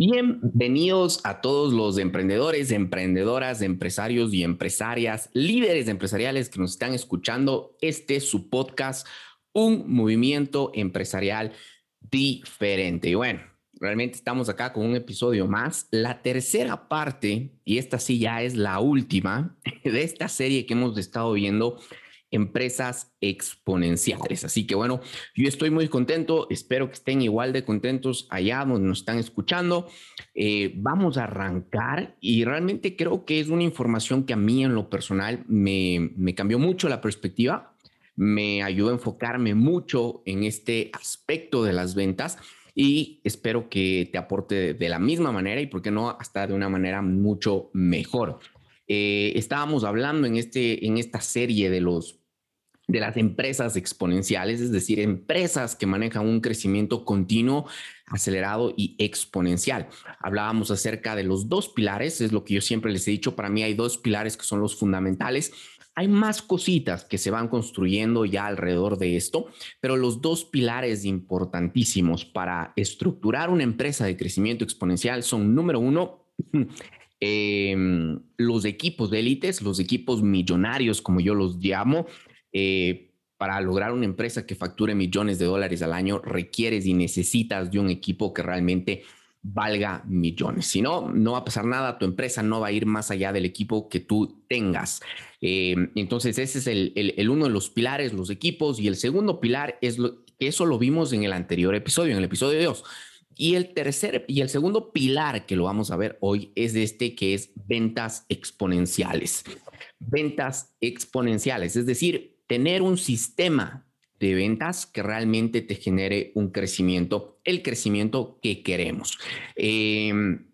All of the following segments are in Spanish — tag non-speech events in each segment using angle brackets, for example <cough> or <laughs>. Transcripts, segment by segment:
Bienvenidos a todos los emprendedores, emprendedoras, empresarios y empresarias, líderes empresariales que nos están escuchando. Este es su podcast, Un Movimiento Empresarial Diferente. Y bueno, realmente estamos acá con un episodio más, la tercera parte, y esta sí ya es la última <laughs> de esta serie que hemos estado viendo empresas exponenciales. Así que bueno, yo estoy muy contento, espero que estén igual de contentos allá donde nos están escuchando. Eh, vamos a arrancar y realmente creo que es una información que a mí en lo personal me, me cambió mucho la perspectiva, me ayudó a enfocarme mucho en este aspecto de las ventas y espero que te aporte de, la misma manera y, por qué no, hasta de una manera mucho mejor. Eh, estábamos hablando en, este, en esta serie de los de las empresas exponenciales, es decir, empresas que manejan un crecimiento continuo, acelerado y exponencial. Hablábamos acerca de los dos pilares, es lo que yo siempre les he dicho, para mí hay dos pilares que son los fundamentales. Hay más cositas que se van construyendo ya alrededor de esto, pero los dos pilares importantísimos para estructurar una empresa de crecimiento exponencial son, número uno, <clears throat> em, los equipos de élites, los equipos millonarios, como yo los llamo, eh, para lograr una empresa que facture millones de dólares al año, requieres y necesitas de un equipo que realmente valga millones. Si no, no va a pasar nada, tu empresa no va a ir más allá del equipo que tú tengas. Eh, entonces, ese es el, uno de los pilares, los equipos, y el segundo pilar es lo, eso lo vimos en el anterior episodio, en el episodio 2. Y el tercer y el segundo pilar que lo vamos a ver hoy es este que es ventas exponenciales. Ventas exponenciales, es decir, tener un sistema de ventas que realmente te genere un crecimiento, el crecimiento que queremos. Em,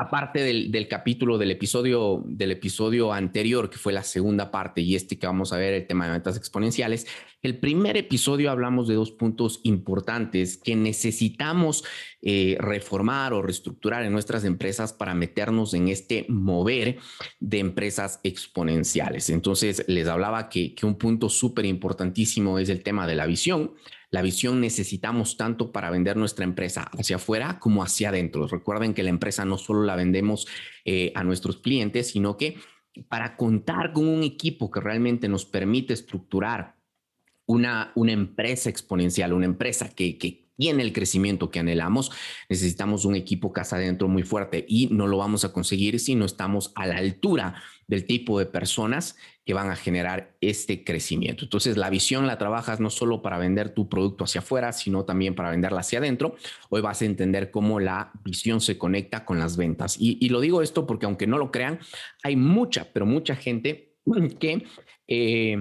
aparte del, capítulo del episodio, del episodio anterior, que fue la segunda parte, y este que vamos a ver, el tema de ventas exponenciales, el primer episodio hablamos de dos puntos importantes que necesitamos eh, reformar o reestructurar en nuestras empresas para meternos en este mover de empresas exponenciales. Entonces, les hablaba que, que un punto súper importantísimo es el tema de la visión la visión necesitamos tanto para vender nuestra empresa hacia afuera como hacia adentro. Recuerden que la empresa no solo la vendemos eh, a nuestros clientes, sino que para contar con un equipo que realmente nos permite estructurar una, una empresa exponencial, una empresa que, que tiene el crecimiento que anhelamos, necesitamos un equipo casa adentro muy fuerte y no lo vamos a conseguir si no estamos a la altura del tipo de personas que van a generar este crecimiento. Entonces, la visión la trabajas no solo para vender tu producto hacia afuera, sino también para venderla hacia adentro. Hoy vas a entender cómo la visión se conecta con las ventas. Y, lo digo esto porque aunque no lo crean, hay mucha, pero mucha gente que... Eh,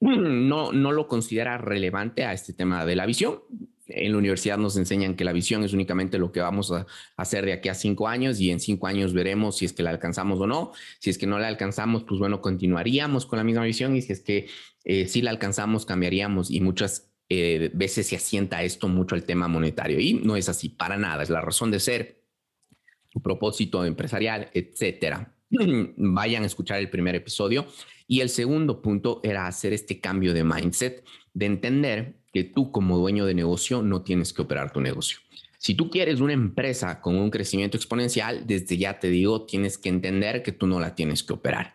no, no lo considera relevante a este tema de la visión en la universidad nos enseñan que la visión es únicamente lo que vamos a hacer de aquí a cinco años y en cinco años veremos si es que la alcanzamos o no. Si es que no la alcanzamos, pues bueno, continuaríamos con la misma visión y si es que eh, sí la alcanzamos, cambiaríamos y muchas eh, veces se asienta esto mucho al tema monetario y no es así para nada, es la razón de ser, tu propósito empresarial, etcétera. <clears throat> Vayan a escuchar el primer episodio y el segundo punto era hacer este cambio de mindset, de entender que tú como dueño de negocio no tienes que operar tu negocio. Si tú quieres una empresa con un crecimiento exponencial, desde ya te digo, tienes que entender que tú no la tienes que operar.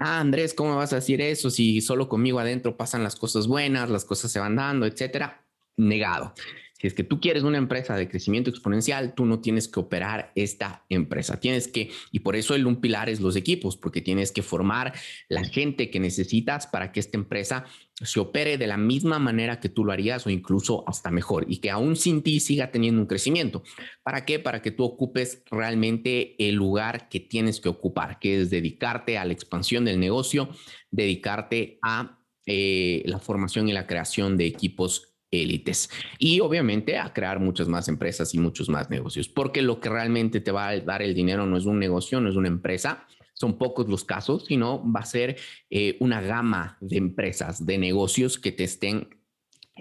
Ah, Andrés, ¿cómo vas a decir eso si solo conmigo adentro pasan las cosas buenas, las cosas se van dando, etcétera? Negado. Si es que tú quieres una empresa de crecimiento exponencial, tú no tienes que operar esta empresa. Tienes que, y por eso el un pilar es los equipos, porque tienes que formar la gente que necesitas para que esta empresa se opere de la misma manera que tú lo harías o incluso hasta mejor y que aún sin ti siga teniendo un crecimiento. ¿Para qué? Para que tú ocupes realmente el lugar que tienes que ocupar, que es dedicarte a la expansión del negocio, dedicarte a eh, la formación y la creación de equipos élites y obviamente a crear muchas más empresas y muchos más negocios, porque lo que realmente te va a dar el dinero no es un negocio, no es una empresa, son pocos los casos, sino va a ser eh, una gama de empresas, de negocios que te estén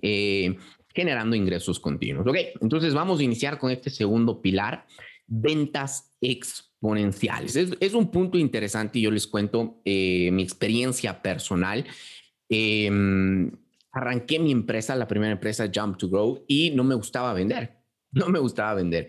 eh, generando ingresos continuos. Ok, entonces vamos a iniciar con este segundo pilar, ventas exponenciales. Es, un punto interesante y yo les cuento eh, mi experiencia personal. Arranqué mi empresa, la primera empresa Jump to Grow, y no me gustaba vender. No me gustaba vender.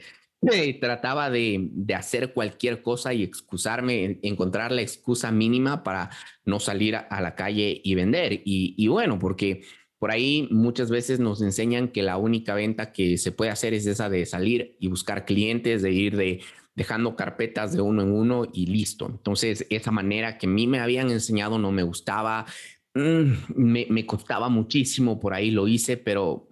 trataba de, hacer cualquier cosa y excusarme, encontrar la excusa mínima para no salir a, la calle y vender. Y, bueno, porque por ahí muchas veces nos enseñan que la única venta que se puede hacer es esa de salir y buscar clientes, de ir de dejando carpetas de uno en uno y listo. Entonces, esa manera que a mí me habían enseñado no me gustaba, mm, me, costaba muchísimo, por ahí lo hice, pero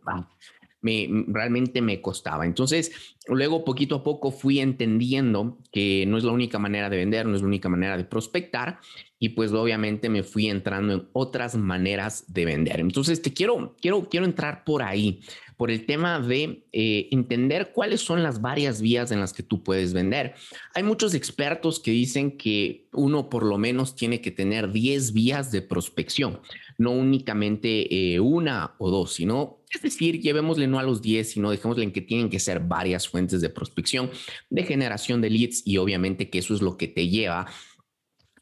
me, realmente me costaba. Entonces, luego poquito a poco fui entendiendo que no es la única manera de vender, no es la única manera de prospectar y pues obviamente me fui entrando en otras maneras de vender. Entonces, te quiero quiero quiero entrar por ahí, por el tema de eh, entender cuáles son las varias vías en las que tú puedes vender. Hay muchos expertos que dicen que uno por lo menos tiene que tener 10 vías de prospección, no únicamente eh, una o dos, sino es decir, llevémosle no a los 10, sino dejémosle en que tienen que ser varias fuentes de prospección, de generación de leads y obviamente que eso es lo que te lleva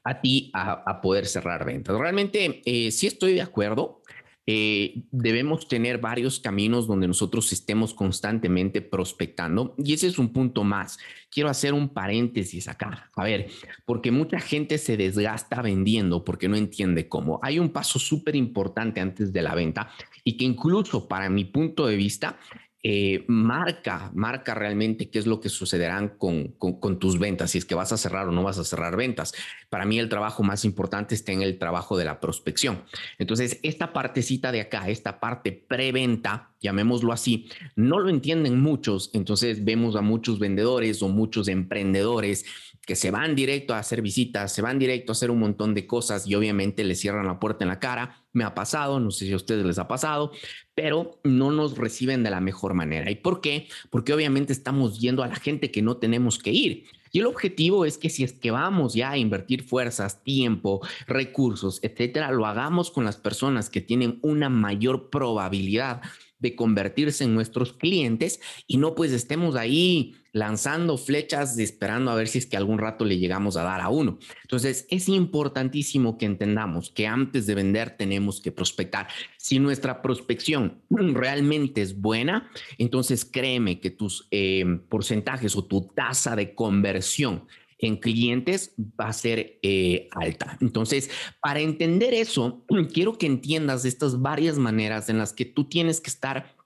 a ti a, poder cerrar ventas. Realmente eh, sí estoy de acuerdo. Eh, debemos tener varios caminos donde nosotros estemos constantemente prospectando y ese es un punto más. Quiero hacer un paréntesis acá, a ver, porque mucha gente se desgasta vendiendo porque no entiende cómo. Hay un paso súper importante antes de la venta y que incluso para mi punto de vista eh, marca, marca realmente qué es lo que sucederán con, con, tus ventas, si es que vas a cerrar o no vas a cerrar ventas. Para mí el trabajo más importante está en el trabajo de la prospección. Entonces, esta partecita de acá, esta parte preventa, llamémoslo así, no lo entienden muchos. Entonces, vemos a muchos vendedores o muchos emprendedores que se van directo a hacer visitas, se van directo a hacer un montón de cosas y obviamente le cierran la puerta en la cara. Me ha pasado, no sé si a ustedes les ha pasado, pero no nos reciben de la mejor manera. ¿Y por qué? Porque obviamente estamos yendo a la gente que no tenemos que ir. Y el objetivo es que si es que vamos ya a invertir fuerzas, tiempo, recursos, etcétera, lo hagamos con las personas que tienen una mayor probabilidad de convertirse en nuestros clientes y no pues estemos ahí lanzando flechas esperando a ver si es que algún rato le llegamos a dar a uno. Entonces es importantísimo que entendamos que antes de vender tenemos que prospectar. Si nuestra prospección <clears throat> realmente es buena, entonces créeme que tus eh, porcentajes o tu tasa de conversión en clientes va a ser eh, alta. Entonces, para entender eso, <clears throat> quiero que entiendas estas varias maneras en las que tú tienes que estar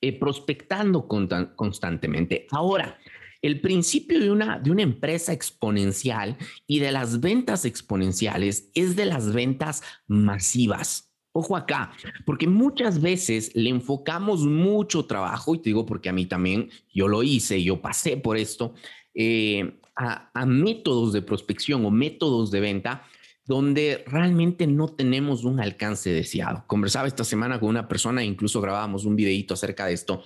eh, prospectando constantemente. Ahora, el principio de una, de una empresa exponencial y de las ventas exponenciales es de las ventas masivas. Ojo acá, porque muchas veces le enfocamos mucho trabajo, y te digo porque a mí también, yo lo hice, yo pasé por esto, eh, a, métodos de prospección o métodos de venta donde realmente no tenemos un alcance deseado. Conversaba esta semana con una persona, incluso grabábamos un videito acerca de esto,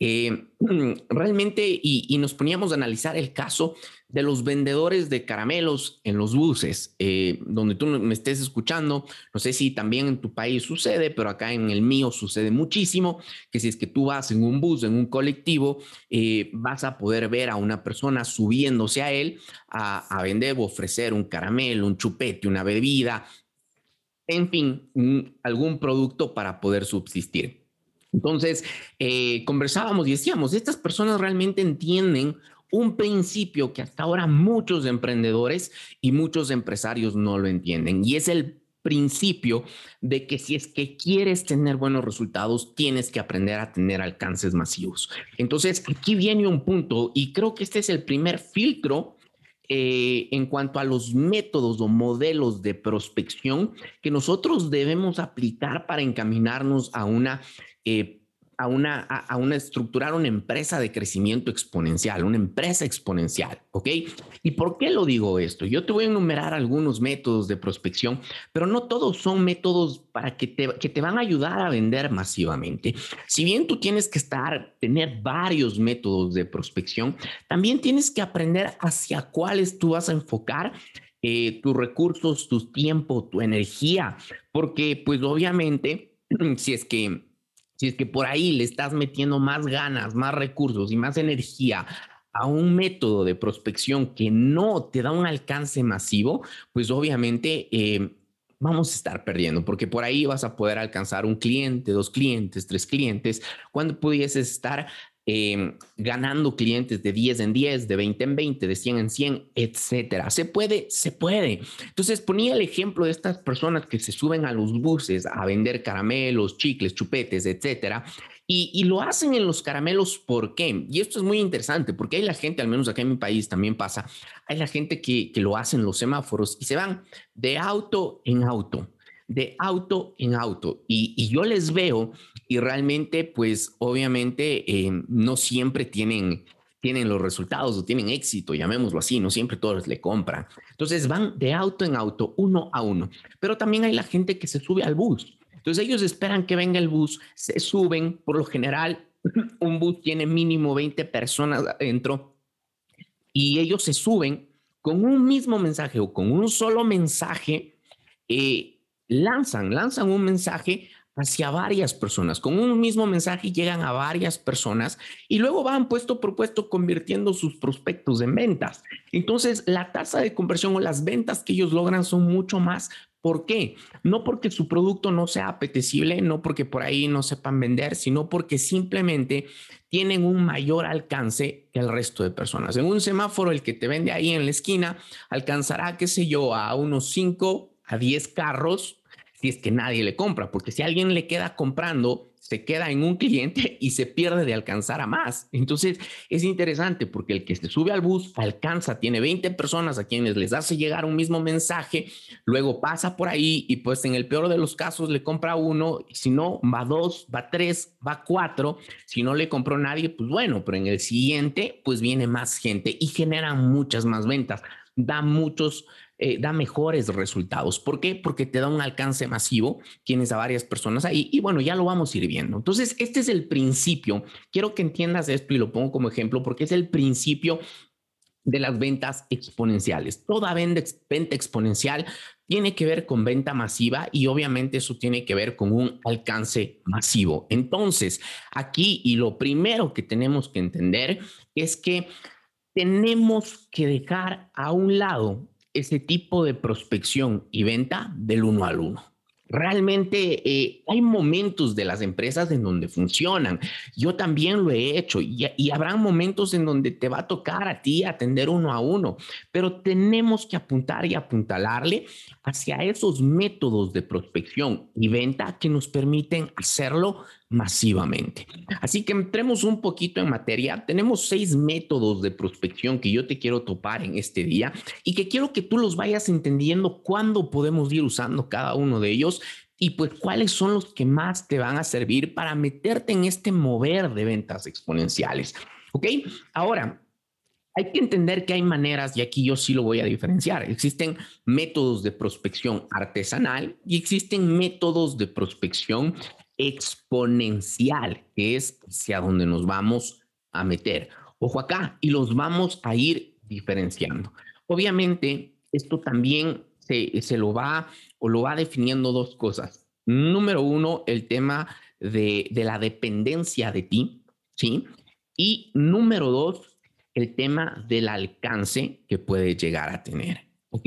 eh, <clears throat> realmente, y, nos poníamos a analizar el caso de los vendedores de caramelos en los buses, eh, donde tú me estés escuchando, no sé si también en tu país sucede, pero acá en el mío sucede muchísimo, que si es que tú vas en un bus, en un colectivo, eh, vas a poder ver a una persona subiéndose a él a, a vender o ofrecer un caramelo, un chupete, una bebida, en fin, algún producto para poder subsistir. Entonces, eh, conversábamos y decíamos, estas personas realmente entienden un principio que hasta ahora muchos emprendedores y muchos empresarios no lo entienden y es el principio de que si es que quieres tener buenos resultados, tienes que aprender a tener alcances masivos. Entonces, aquí viene un punto y creo que este es el primer filtro eh, en cuanto a los métodos o modelos de prospección que nosotros debemos aplicar para encaminarnos a una eh, a una, a, una estructurar una empresa de crecimiento exponencial, una empresa exponencial, ¿ok? ¿Y por qué lo digo esto? Yo te voy a enumerar algunos métodos de prospección, pero no todos son métodos para que te, que te van a ayudar a vender masivamente. Si bien tú tienes que estar, tener varios métodos de prospección, también tienes que aprender hacia cuáles tú vas a enfocar eh, tus recursos, tu tiempo, tu energía, porque pues obviamente, <clears throat> si es que si es que por ahí le estás metiendo más ganas, más recursos y más energía a un método de prospección que no te da un alcance masivo, pues obviamente eh, vamos a estar perdiendo, porque por ahí vas a poder alcanzar un cliente, dos clientes, tres clientes, cuando pudieses estar em, ganando clientes de 10 en 10, de 20 en 20, de 100 en 100, etcétera. Se puede, se puede. Entonces ponía el ejemplo de estas personas que se suben a los buses a vender caramelos, chicles, chupetes, etcétera. Y, lo hacen en los caramelos, ¿por qué? Y esto es muy interesante, porque hay la gente, al menos acá en mi país también pasa, hay la gente que, que lo hace en los semáforos y se van de auto en auto de auto en auto y, yo les veo y realmente pues obviamente eh, no siempre tienen tienen los resultados o tienen éxito, llamémoslo así, no siempre todos le compran. Entonces van de auto en auto, uno a uno, pero también hay la gente que se sube al bus. Entonces ellos esperan que venga el bus, se suben, por lo general <clears throat> un bus tiene mínimo 20 personas adentro y ellos se suben con un mismo mensaje o con un solo mensaje. Eh, lanzan, lanzan un mensaje hacia varias personas. Con un mismo mensaje llegan a varias personas y luego van puesto por puesto convirtiendo sus prospectos en ventas. Entonces, la tasa de conversión o las ventas que ellos logran son mucho más. ¿Por qué? No porque su producto no sea apetecible, no porque por ahí no sepan vender, sino porque simplemente tienen un mayor alcance que el resto de personas. En un semáforo, el que te vende ahí en la esquina alcanzará, qué sé yo, a unos 5 a 10 carros si es que nadie le compra, porque si alguien le queda comprando, se queda en un cliente y se pierde de alcanzar a más. Entonces es interesante porque el que se sube al bus alcanza, tiene 20 personas a quienes les hace llegar un mismo mensaje, luego pasa por ahí y pues en el peor de los casos le compra uno, si no, va dos, va tres, va cuatro, si no le compró nadie, pues bueno, pero en el siguiente pues viene más gente y genera muchas más ventas, da muchos eh, da mejores resultados. ¿Por qué? Porque te da un alcance masivo, tienes a varias personas ahí y bueno, ya lo vamos ir viendo. Entonces, este es el principio. Quiero que entiendas esto y lo pongo como ejemplo porque es el principio de las ventas exponenciales. Toda venta, venta exponencial tiene que ver con venta masiva y obviamente eso tiene que ver con un alcance masivo. Entonces, aquí y lo primero que tenemos que entender es que tenemos que dejar a un lado ese tipo de prospección y venta del uno al uno. Realmente eh, hay momentos de las empresas en donde funcionan. Yo también lo he hecho y, y habrá momentos en donde te va a tocar a ti atender uno a uno, pero tenemos que apuntar y apuntalarle hacia esos métodos de prospección y venta que nos permiten hacerlo masivamente. Así que entremos un poquito en materia. Tenemos seis métodos de prospección que yo te quiero topar en este día y que quiero que tú los vayas entendiendo cuándo podemos ir usando cada uno de ellos y pues cuáles son los que más te van a servir para meterte en este mover de ventas exponenciales. ¿Ok? Ahora, hay que entender que hay maneras, y aquí yo sí lo voy a diferenciar. Existen métodos de prospección artesanal y existen métodos de prospección exponencial, que es hacia donde nos vamos a meter. Ojo acá, y los vamos a ir diferenciando. Obviamente, esto también se, se lo va o lo va definiendo dos cosas. Número uno, el tema de, de la dependencia de ti, ¿sí? Y número dos, el tema del alcance que puede llegar a tener. ¿Ok?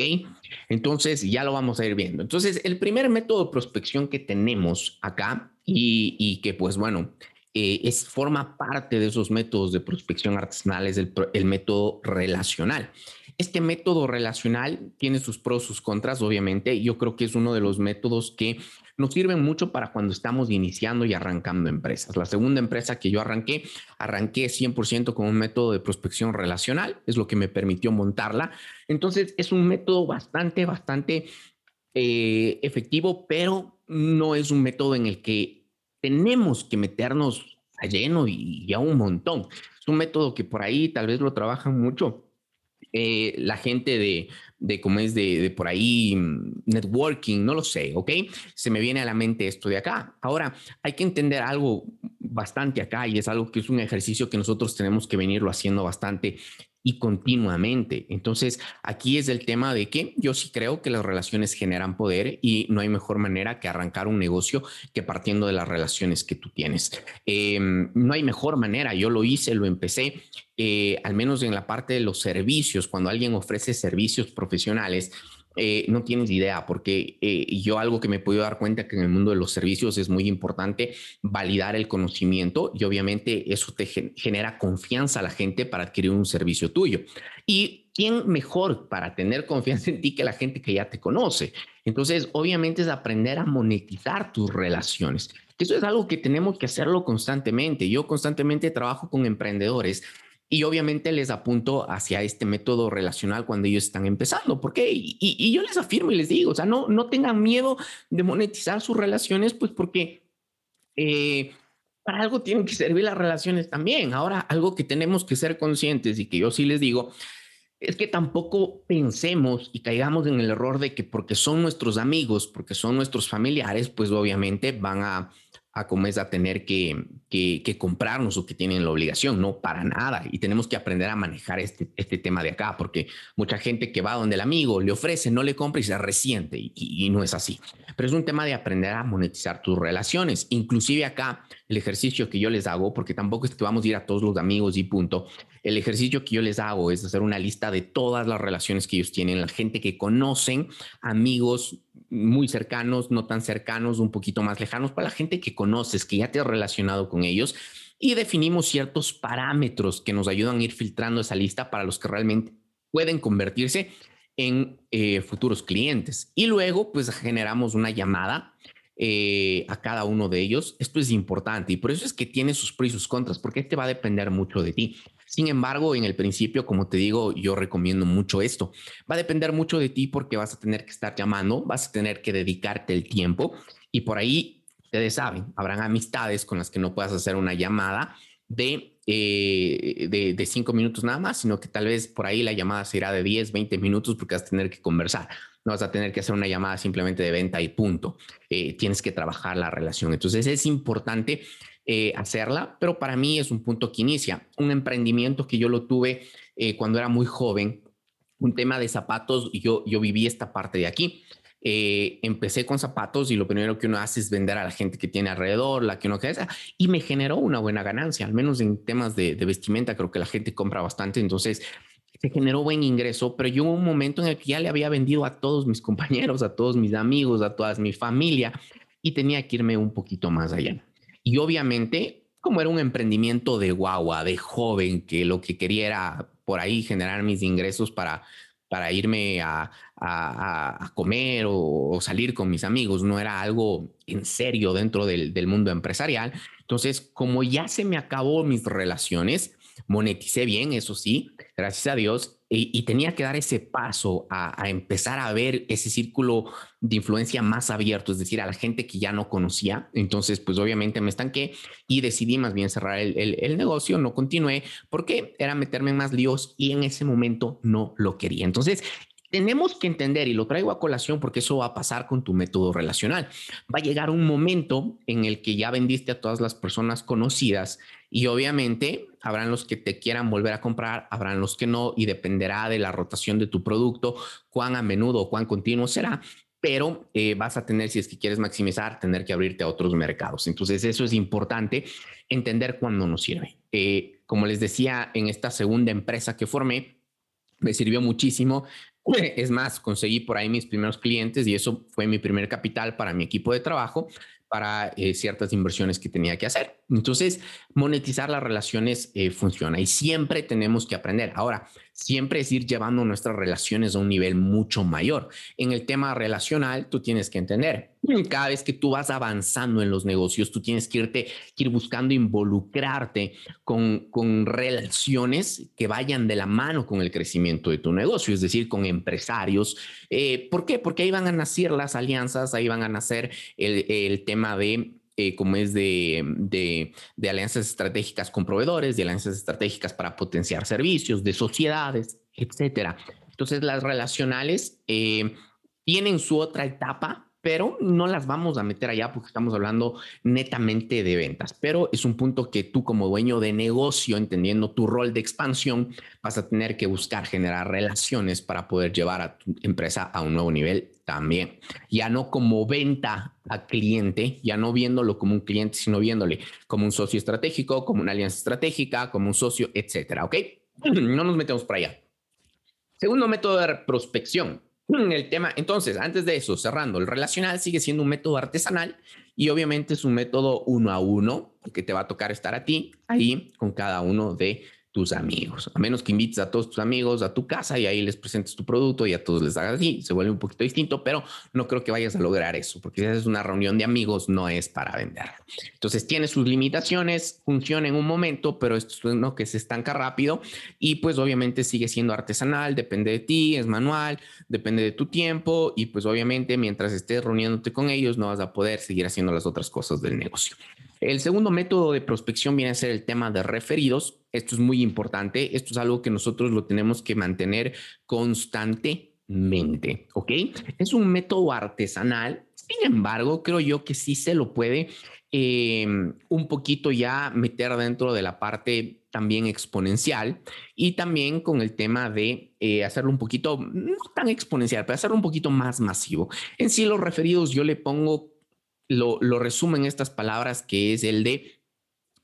Entonces, ya lo vamos a ir viendo. Entonces, el primer método de prospección que tenemos acá y, que, pues bueno, eh, es, forma parte de esos métodos de prospección artesanal, es el, el método relacional. Este método relacional tiene sus pros, sus contras, obviamente. Yo creo que es uno de los métodos que nos sirven mucho para cuando estamos iniciando y arrancando empresas. La segunda empresa que yo arranqué, arranqué 100% con un método de prospección relacional, es lo que me permitió montarla. Entonces, es un método bastante, bastante eh, efectivo, pero no es un método en el que tenemos que meternos a lleno y, y a un montón. Es un método que por ahí tal vez lo trabajan mucho eh, la gente de, de cómo es de, por ahí, mm, networking, no lo sé, ¿ok? Se me viene a la mente esto de acá. Ahora, hay que entender algo bastante acá y es algo que es un ejercicio que nosotros tenemos que venirlo haciendo bastante y continuamente. Entonces, aquí es el tema de que yo sí creo que las relaciones generan poder y no hay mejor manera que arrancar un negocio que partiendo de las relaciones que tú tienes. Em, no hay mejor manera, yo lo hice, lo empecé, eh, al menos en la parte de los servicios, cuando alguien ofrece servicios profesionales, eh, no tienes idea, porque eh, yo algo que me he podido dar cuenta que en el mundo de los servicios es muy importante validar el conocimiento y obviamente eso te genera confianza a la gente para adquirir un servicio tuyo. Y quién mejor para tener confianza en ti que la gente que ya te conoce. Entonces, obviamente es aprender a monetizar tus relaciones. Eso es algo que tenemos que hacerlo constantemente. Yo constantemente trabajo con emprendedores y obviamente les apunto hacia este método relacional cuando ellos están empezando. ¿Por qué? Y, yo les afirmo y les digo, o sea, no, no tengan miedo de monetizar sus relaciones, pues porque eh, para algo tienen que servir las relaciones también. Ahora, algo que tenemos que ser conscientes y que yo sí les digo, es que tampoco pensemos y caigamos en el error de que porque son nuestros amigos, porque son nuestros familiares, pues obviamente van a a como es a tener que, que, comprarnos o que tienen la obligación, no para nada. Y tenemos que aprender a manejar este, este tema de acá, porque mucha gente que va donde el amigo le ofrece, no le compra y se resiente, y, y no es así. Pero es un tema de aprender a monetizar tus relaciones. Inclusive acá, el ejercicio que yo les hago, porque tampoco es que vamos a ir a todos los amigos y punto, el ejercicio que yo les hago es hacer una lista de todas las relaciones que ellos tienen, la gente que conocen, amigos muy cercanos, no tan cercanos, un poquito más lejanos, para la gente que conoces, que ya te has relacionado con ellos y definimos ciertos parámetros que nos ayudan a ir filtrando esa lista para los que realmente pueden convertirse en eh, futuros clientes. Y luego, pues generamos una llamada eh, a cada uno de ellos. Esto es importante y por eso es que tiene sus pros y sus contras, porque este va a depender mucho de ti. Sin embargo, en el principio, como te digo, yo recomiendo mucho esto. Va a depender mucho de ti porque vas a tener que estar llamando, vas a tener que dedicarte el tiempo y por ahí, ustedes saben, habrán amistades con las que no puedas hacer una llamada de, eh, de, de, cinco minutos nada más, sino que tal vez por ahí la llamada será de 10, 20 minutos porque vas a tener que conversar. No vas a tener que hacer una llamada simplemente de venta y punto. Eh, tienes que trabajar la relación. Entonces es importante eh, hacerla, pero para mí es un punto que inicia. Un emprendimiento que yo lo tuve eh, cuando era muy joven, un tema de zapatos, yo, yo viví esta parte de aquí. Eh, empecé con zapatos y lo primero que uno hace es vender a la gente que tiene alrededor, la que uno quiere, y me generó una buena ganancia, al menos en temas de, de vestimenta, creo que la gente compra bastante, entonces se generó buen ingreso, pero yo un momento en el que ya le había vendido a todos mis compañeros, a todos mis amigos, a toda mi familia, y tenía que irme un poquito más allá. Y obviamente, como era un emprendimiento de guagua, de joven, que lo que quería era por ahí generar mis ingresos para, para irme a, a, comer o, salir con mis amigos, no era algo en serio dentro del, del mundo empresarial. Entonces, como ya se me acabó mis relaciones, moneticé bien, eso sí, gracias a Dios, y, tenía que dar ese paso a, empezar a ver ese círculo de influencia más abierto, es decir, a la gente que ya no conocía. Entonces, pues obviamente me estanqué y decidí más bien cerrar el, el negocio, no continué porque era meterme en más líos y en ese momento no lo quería. Entonces, tenemos que entender, y lo traigo a colación porque eso va a pasar con tu método relacional. Va a llegar un momento en el que ya vendiste a todas las personas conocidas y obviamente habrán los que te quieran volver a comprar, habrán los que no, y dependerá de la rotación de tu producto, cuán a menudo o cuán continuo será, pero eh, vas a tener, si es que quieres maximizar, tener que abrirte a otros mercados. Entonces, eso es importante, entender cuándo nos sirve. Eh, como les decía, en esta segunda empresa que formé, me sirvió muchísimo es más, conseguí por ahí mis primeros clientes y eso fue mi primer capital para mi equipo de trabajo para eh, ciertas inversiones que tenía que hacer. Entonces, monetizar las relaciones eh, funciona y siempre tenemos que aprender. Ahora, siempre es ir llevando nuestras relaciones a un nivel mucho mayor. En el tema relacional, tú tienes que entender, cada vez que tú vas avanzando en los negocios, tú tienes que irte, ir buscando involucrarte con, con relaciones que vayan de la mano con el crecimiento de tu negocio, es decir, con empresarios. Eh, ¿Por qué? Porque ahí van a nacer las alianzas, ahí van a nacer el, el tema de eh, como es de, de, alianzas estratégicas con proveedores, de alianzas estratégicas para potenciar servicios, de sociedades, etcétera. Entonces, las relacionales eh, tienen su otra etapa pero no las vamos a meter allá porque estamos hablando netamente de ventas. Pero es un punto que tú como dueño de negocio, entendiendo tu rol de expansión, vas a tener que buscar generar relaciones para poder llevar a tu empresa a un nuevo nivel también. Ya no como venta a cliente, ya no viéndolo como un cliente, sino viéndole como un socio estratégico, como una alianza estratégica, como un socio, etcétera. ¿Ok? <clears throat> No nos metemos para allá. Segundo método de prospección <clears throat> el tema, entonces, antes de eso, cerrando, el relacional sigue siendo un método artesanal y obviamente es un método uno a uno, que te va a tocar estar a ti ahí con cada uno de tus amigos, a menos que invites a todos tus amigos a tu casa y ahí les presentes tu producto y a todos les hagas así, se vuelve un poquito distinto, pero no creo que vayas a lograr eso, porque si es una reunión de amigos, no es para vender. Entonces tiene sus limitaciones, funciona en un momento, pero esto es uno que se estanca rápido y pues obviamente sigue siendo artesanal, depende de ti, es manual, depende de tu tiempo y pues obviamente mientras estés reuniéndote con ellos no vas a poder seguir haciendo las otras cosas del negocio. El segundo método de prospección viene a ser el tema de referidos. Esto es muy importante. Esto es algo que nosotros lo tenemos que mantener constantemente. ¿Ok? Es un método artesanal. Sin embargo, creo yo que sí se lo puede eh, un poquito ya meter dentro de la parte también exponencial y también con el tema de eh, hacerlo un poquito, no tan exponencial, pero hacerlo un poquito más masivo. En sí, los referidos yo le pongo lo, lo resumo en estas palabras que es el de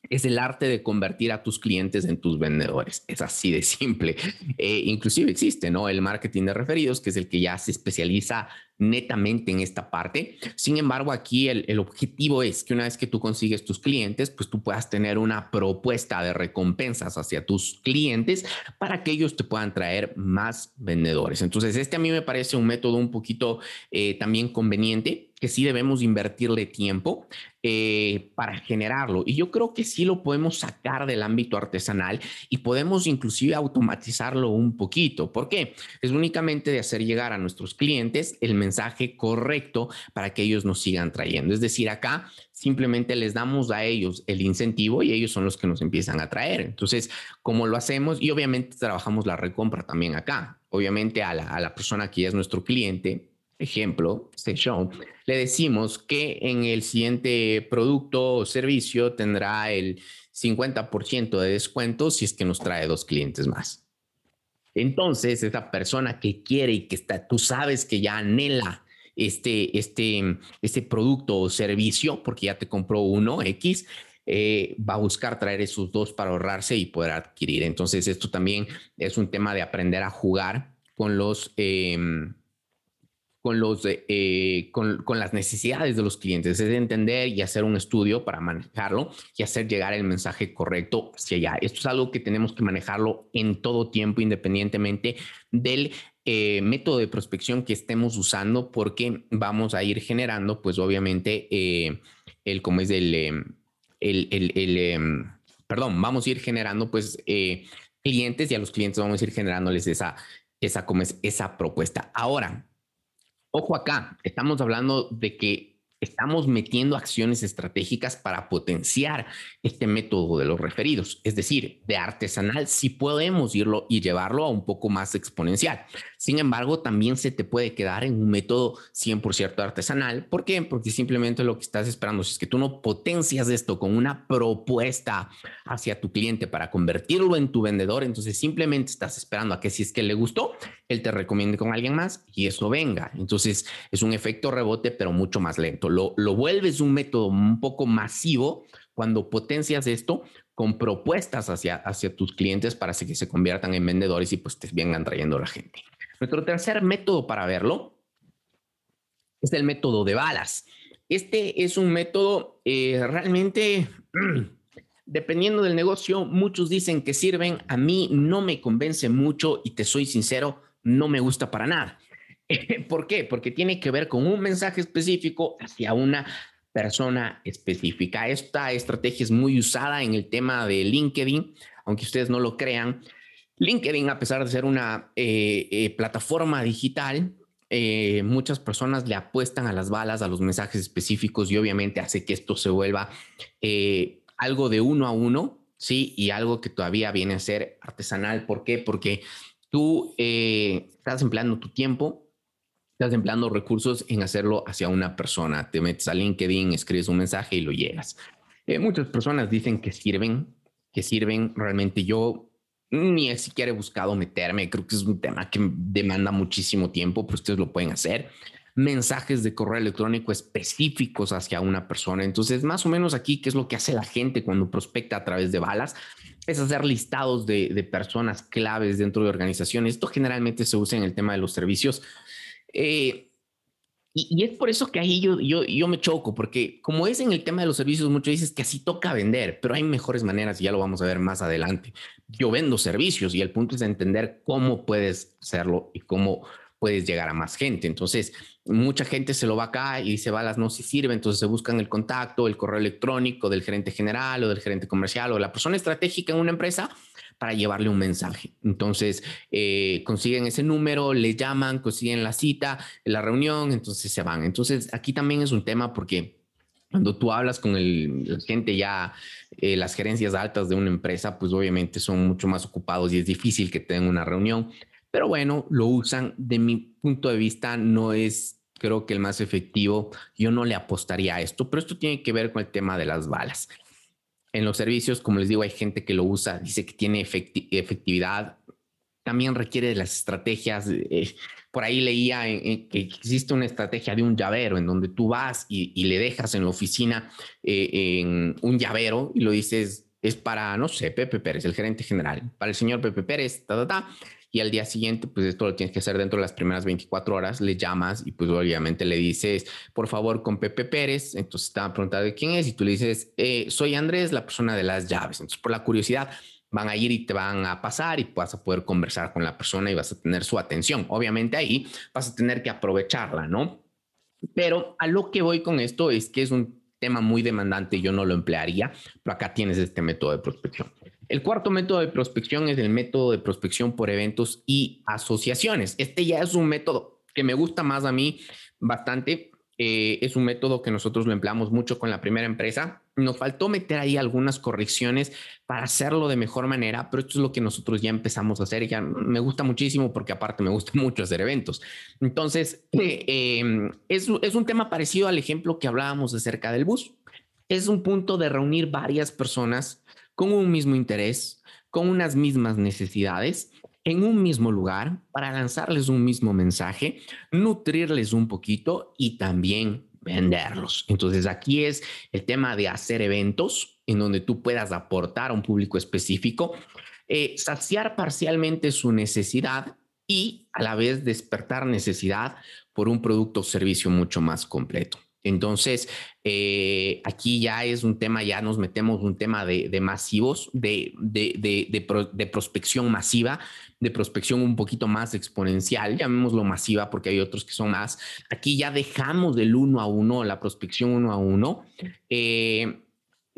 es el arte de convertir a tus clientes en tus vendedores. Es así de simple. Eh, inclusive existe, ¿no? El marketing de referidos, que es el que ya se especializa netamente en esta parte. Sin embargo, aquí el, el, objetivo es que una vez que tú consigues tus clientes, pues tú puedas tener una propuesta de recompensas hacia tus clientes para que ellos te puedan traer más vendedores. Entonces, este a mí me parece un método un poquito eh, también conveniente que sí debemos invertirle tiempo eh, para generarlo. Y yo creo que sí lo podemos sacar del ámbito artesanal y podemos inclusive automatizarlo un poquito. ¿Por qué? Es únicamente de hacer llegar a nuestros clientes el mensaje correcto para que ellos nos sigan trayendo. Es decir, acá simplemente les damos a ellos el incentivo y ellos son los que nos empiezan a traer. Entonces, ¿cómo lo hacemos? Y obviamente trabajamos la recompra también acá. Obviamente a la, a la persona que ya es nuestro cliente, ejemplo, este show, le decimos que en el siguiente producto o servicio tendrá el 50% de descuento si es que nos trae dos clientes más. Entonces, esa persona que quiere y que está, tú sabes que ya anhela este, este, este producto o servicio, porque ya te compró uno X, eh, va a buscar traer esos dos para ahorrarse y poder adquirir. Entonces, esto también es un tema de aprender a jugar con los... Em, con, los, eh, con, con, las necesidades de los clientes, es de entender y hacer un estudio para manejarlo y hacer llegar el mensaje correcto hacia allá. Esto es algo que tenemos que manejarlo en todo tiempo, independientemente del eh, método de prospección que estemos usando, porque vamos a ir generando, pues obviamente, eh, el, como es el, el, el, perdón, vamos a ir generando, pues, clientes y a los clientes vamos a ir generándoles esa, esa, es, esa propuesta. Ahora, Ojo acá, estamos hablando de que estamos metiendo acciones estratégicas para potenciar este método de los referidos. Es decir, de artesanal sí podemos irlo y llevarlo a un poco más exponencial. Sin embargo, también se te puede quedar en un método 100% artesanal. ¿Por qué? Porque simplemente lo que estás esperando es que tú no potencias esto con una propuesta hacia tu cliente para convertirlo en tu vendedor, entonces simplemente estás esperando a que si es que le gustó, él te recomiende con alguien más y eso venga. Entonces es un efecto rebote, pero mucho más lento lo, vuelves un método un poco masivo cuando potencias esto con propuestas hacia, hacia tus clientes para que se conviertan en vendedores y pues te vengan trayendo la gente. Nuestro tercer método para verlo es el método de balas. Este es un método eh, realmente, <clears throat> dependiendo del negocio, muchos dicen que sirven. A mí no me convence mucho y te soy sincero, no me gusta para nada. <laughs> ¿Por qué? Porque tiene que ver con un mensaje específico hacia una persona específica. Esta estrategia es muy usada en el tema de LinkedIn, aunque ustedes no lo crean. LinkedIn, a pesar de ser una eh, eh, plataforma digital, eh, muchas personas le apuestan a las balas, a los mensajes específicos y obviamente hace que esto se vuelva algo de uno a uno, ¿sí? Y algo que todavía viene a ser artesanal. ¿Por qué? Porque tú estás empleando tu tiempo, estás empleando recursos en hacerlo hacia una persona. Te metes a LinkedIn, escribes un mensaje y lo llegas. Eh, muchas personas dicen que sirven, que sirven. Realmente yo ni siquiera he buscado meterme. Creo que es un tema que demanda muchísimo tiempo, pero ustedes lo pueden hacer. Mensajes de correo electrónico específicos hacia una persona. Entonces, más o menos aquí, ¿qué es lo que hace la gente cuando prospecta a través de balas? Es hacer listados de, de personas claves dentro de organizaciones. Esto generalmente se usa en el tema de los servicios Eh, y, es por eso que ahí yo, yo, yo me choco, porque como es en el tema de los servicios, muchos dices que así toca vender, pero hay mejores maneras y ya lo vamos a ver más adelante. Yo vendo servicios y el punto es entender cómo puedes hacerlo y cómo puedes llegar a más gente. Entonces, mucha gente se lo va acá y dice, balas no se sirve, entonces se buscan el contacto, el correo electrónico del gerente general o del gerente comercial o la persona estratégica en una empresa para llevarle un mensaje. Entonces, eh, consiguen ese número, le llaman, consiguen la cita, la reunión, entonces se van. Entonces, aquí también es un tema porque cuando tú hablas con el, la gente ya, eh, las gerencias altas de una empresa, pues obviamente son mucho más ocupados y es difícil que tengan una reunión. Pero bueno, lo usan. De mi punto de vista, no es, creo que el más efectivo. Yo no le apostaría a esto, pero esto tiene que ver con el tema de las balas. En los servicios, como les digo, hay gente que lo usa, dice que tiene efectividad. También requiere de las estrategias. Eh, por ahí leía que existe una estrategia de un llavero en donde tú vas y, le dejas en la oficina eh, en un llavero y lo dices, es para, no sé, Pepe Pérez, el gerente general, para el señor Pepe Pérez, ta, ta, ta y al día siguiente, pues esto lo tienes que hacer dentro de las primeras 24 horas, le llamas y pues obviamente le dices, por favor, con Pepe Pérez, entonces te van a preguntar de quién es y tú le dices, eh, soy Andrés, la persona de las llaves. Entonces, por la curiosidad, van a ir y te van a pasar y vas a poder conversar con la persona y vas a tener su atención. Obviamente ahí vas a tener que aprovecharla, ¿no? Pero a lo que voy con esto es que es un tema muy demandante, yo no lo emplearía, pero acá tienes este método de prospección. El cuarto método de prospección es el método de prospección por eventos y asociaciones. Este ya es un método que me gusta más a mí bastante. Eh, es un método que nosotros lo empleamos mucho con la primera empresa. Nos faltó meter ahí algunas correcciones para hacerlo de mejor manera, pero esto es lo que nosotros ya empezamos a hacer. Ya me gusta muchísimo porque aparte me gusta <laughs> mucho hacer eventos. Entonces, eh, em, es, es un tema parecido al ejemplo que hablábamos acerca del bus. Es un punto de reunir varias personas con un mismo interés, con unas mismas necesidades, en un mismo lugar, para lanzarles un mismo mensaje, nutrirles un poquito y también venderlos. Entonces aquí es el tema de hacer eventos en donde tú puedas aportar a un público específico, eh, saciar parcialmente su necesidad y a la vez despertar necesidad por un producto o servicio mucho más completo. Entonces, eh, aquí ya es un tema, ya nos metemos un tema de, masivos, de, de, prospección masiva, de prospección un poquito más exponencial, llamémoslo masiva porque hay otros que son más. Aquí ya dejamos del uno a uno, la prospección uno a uno. Eh,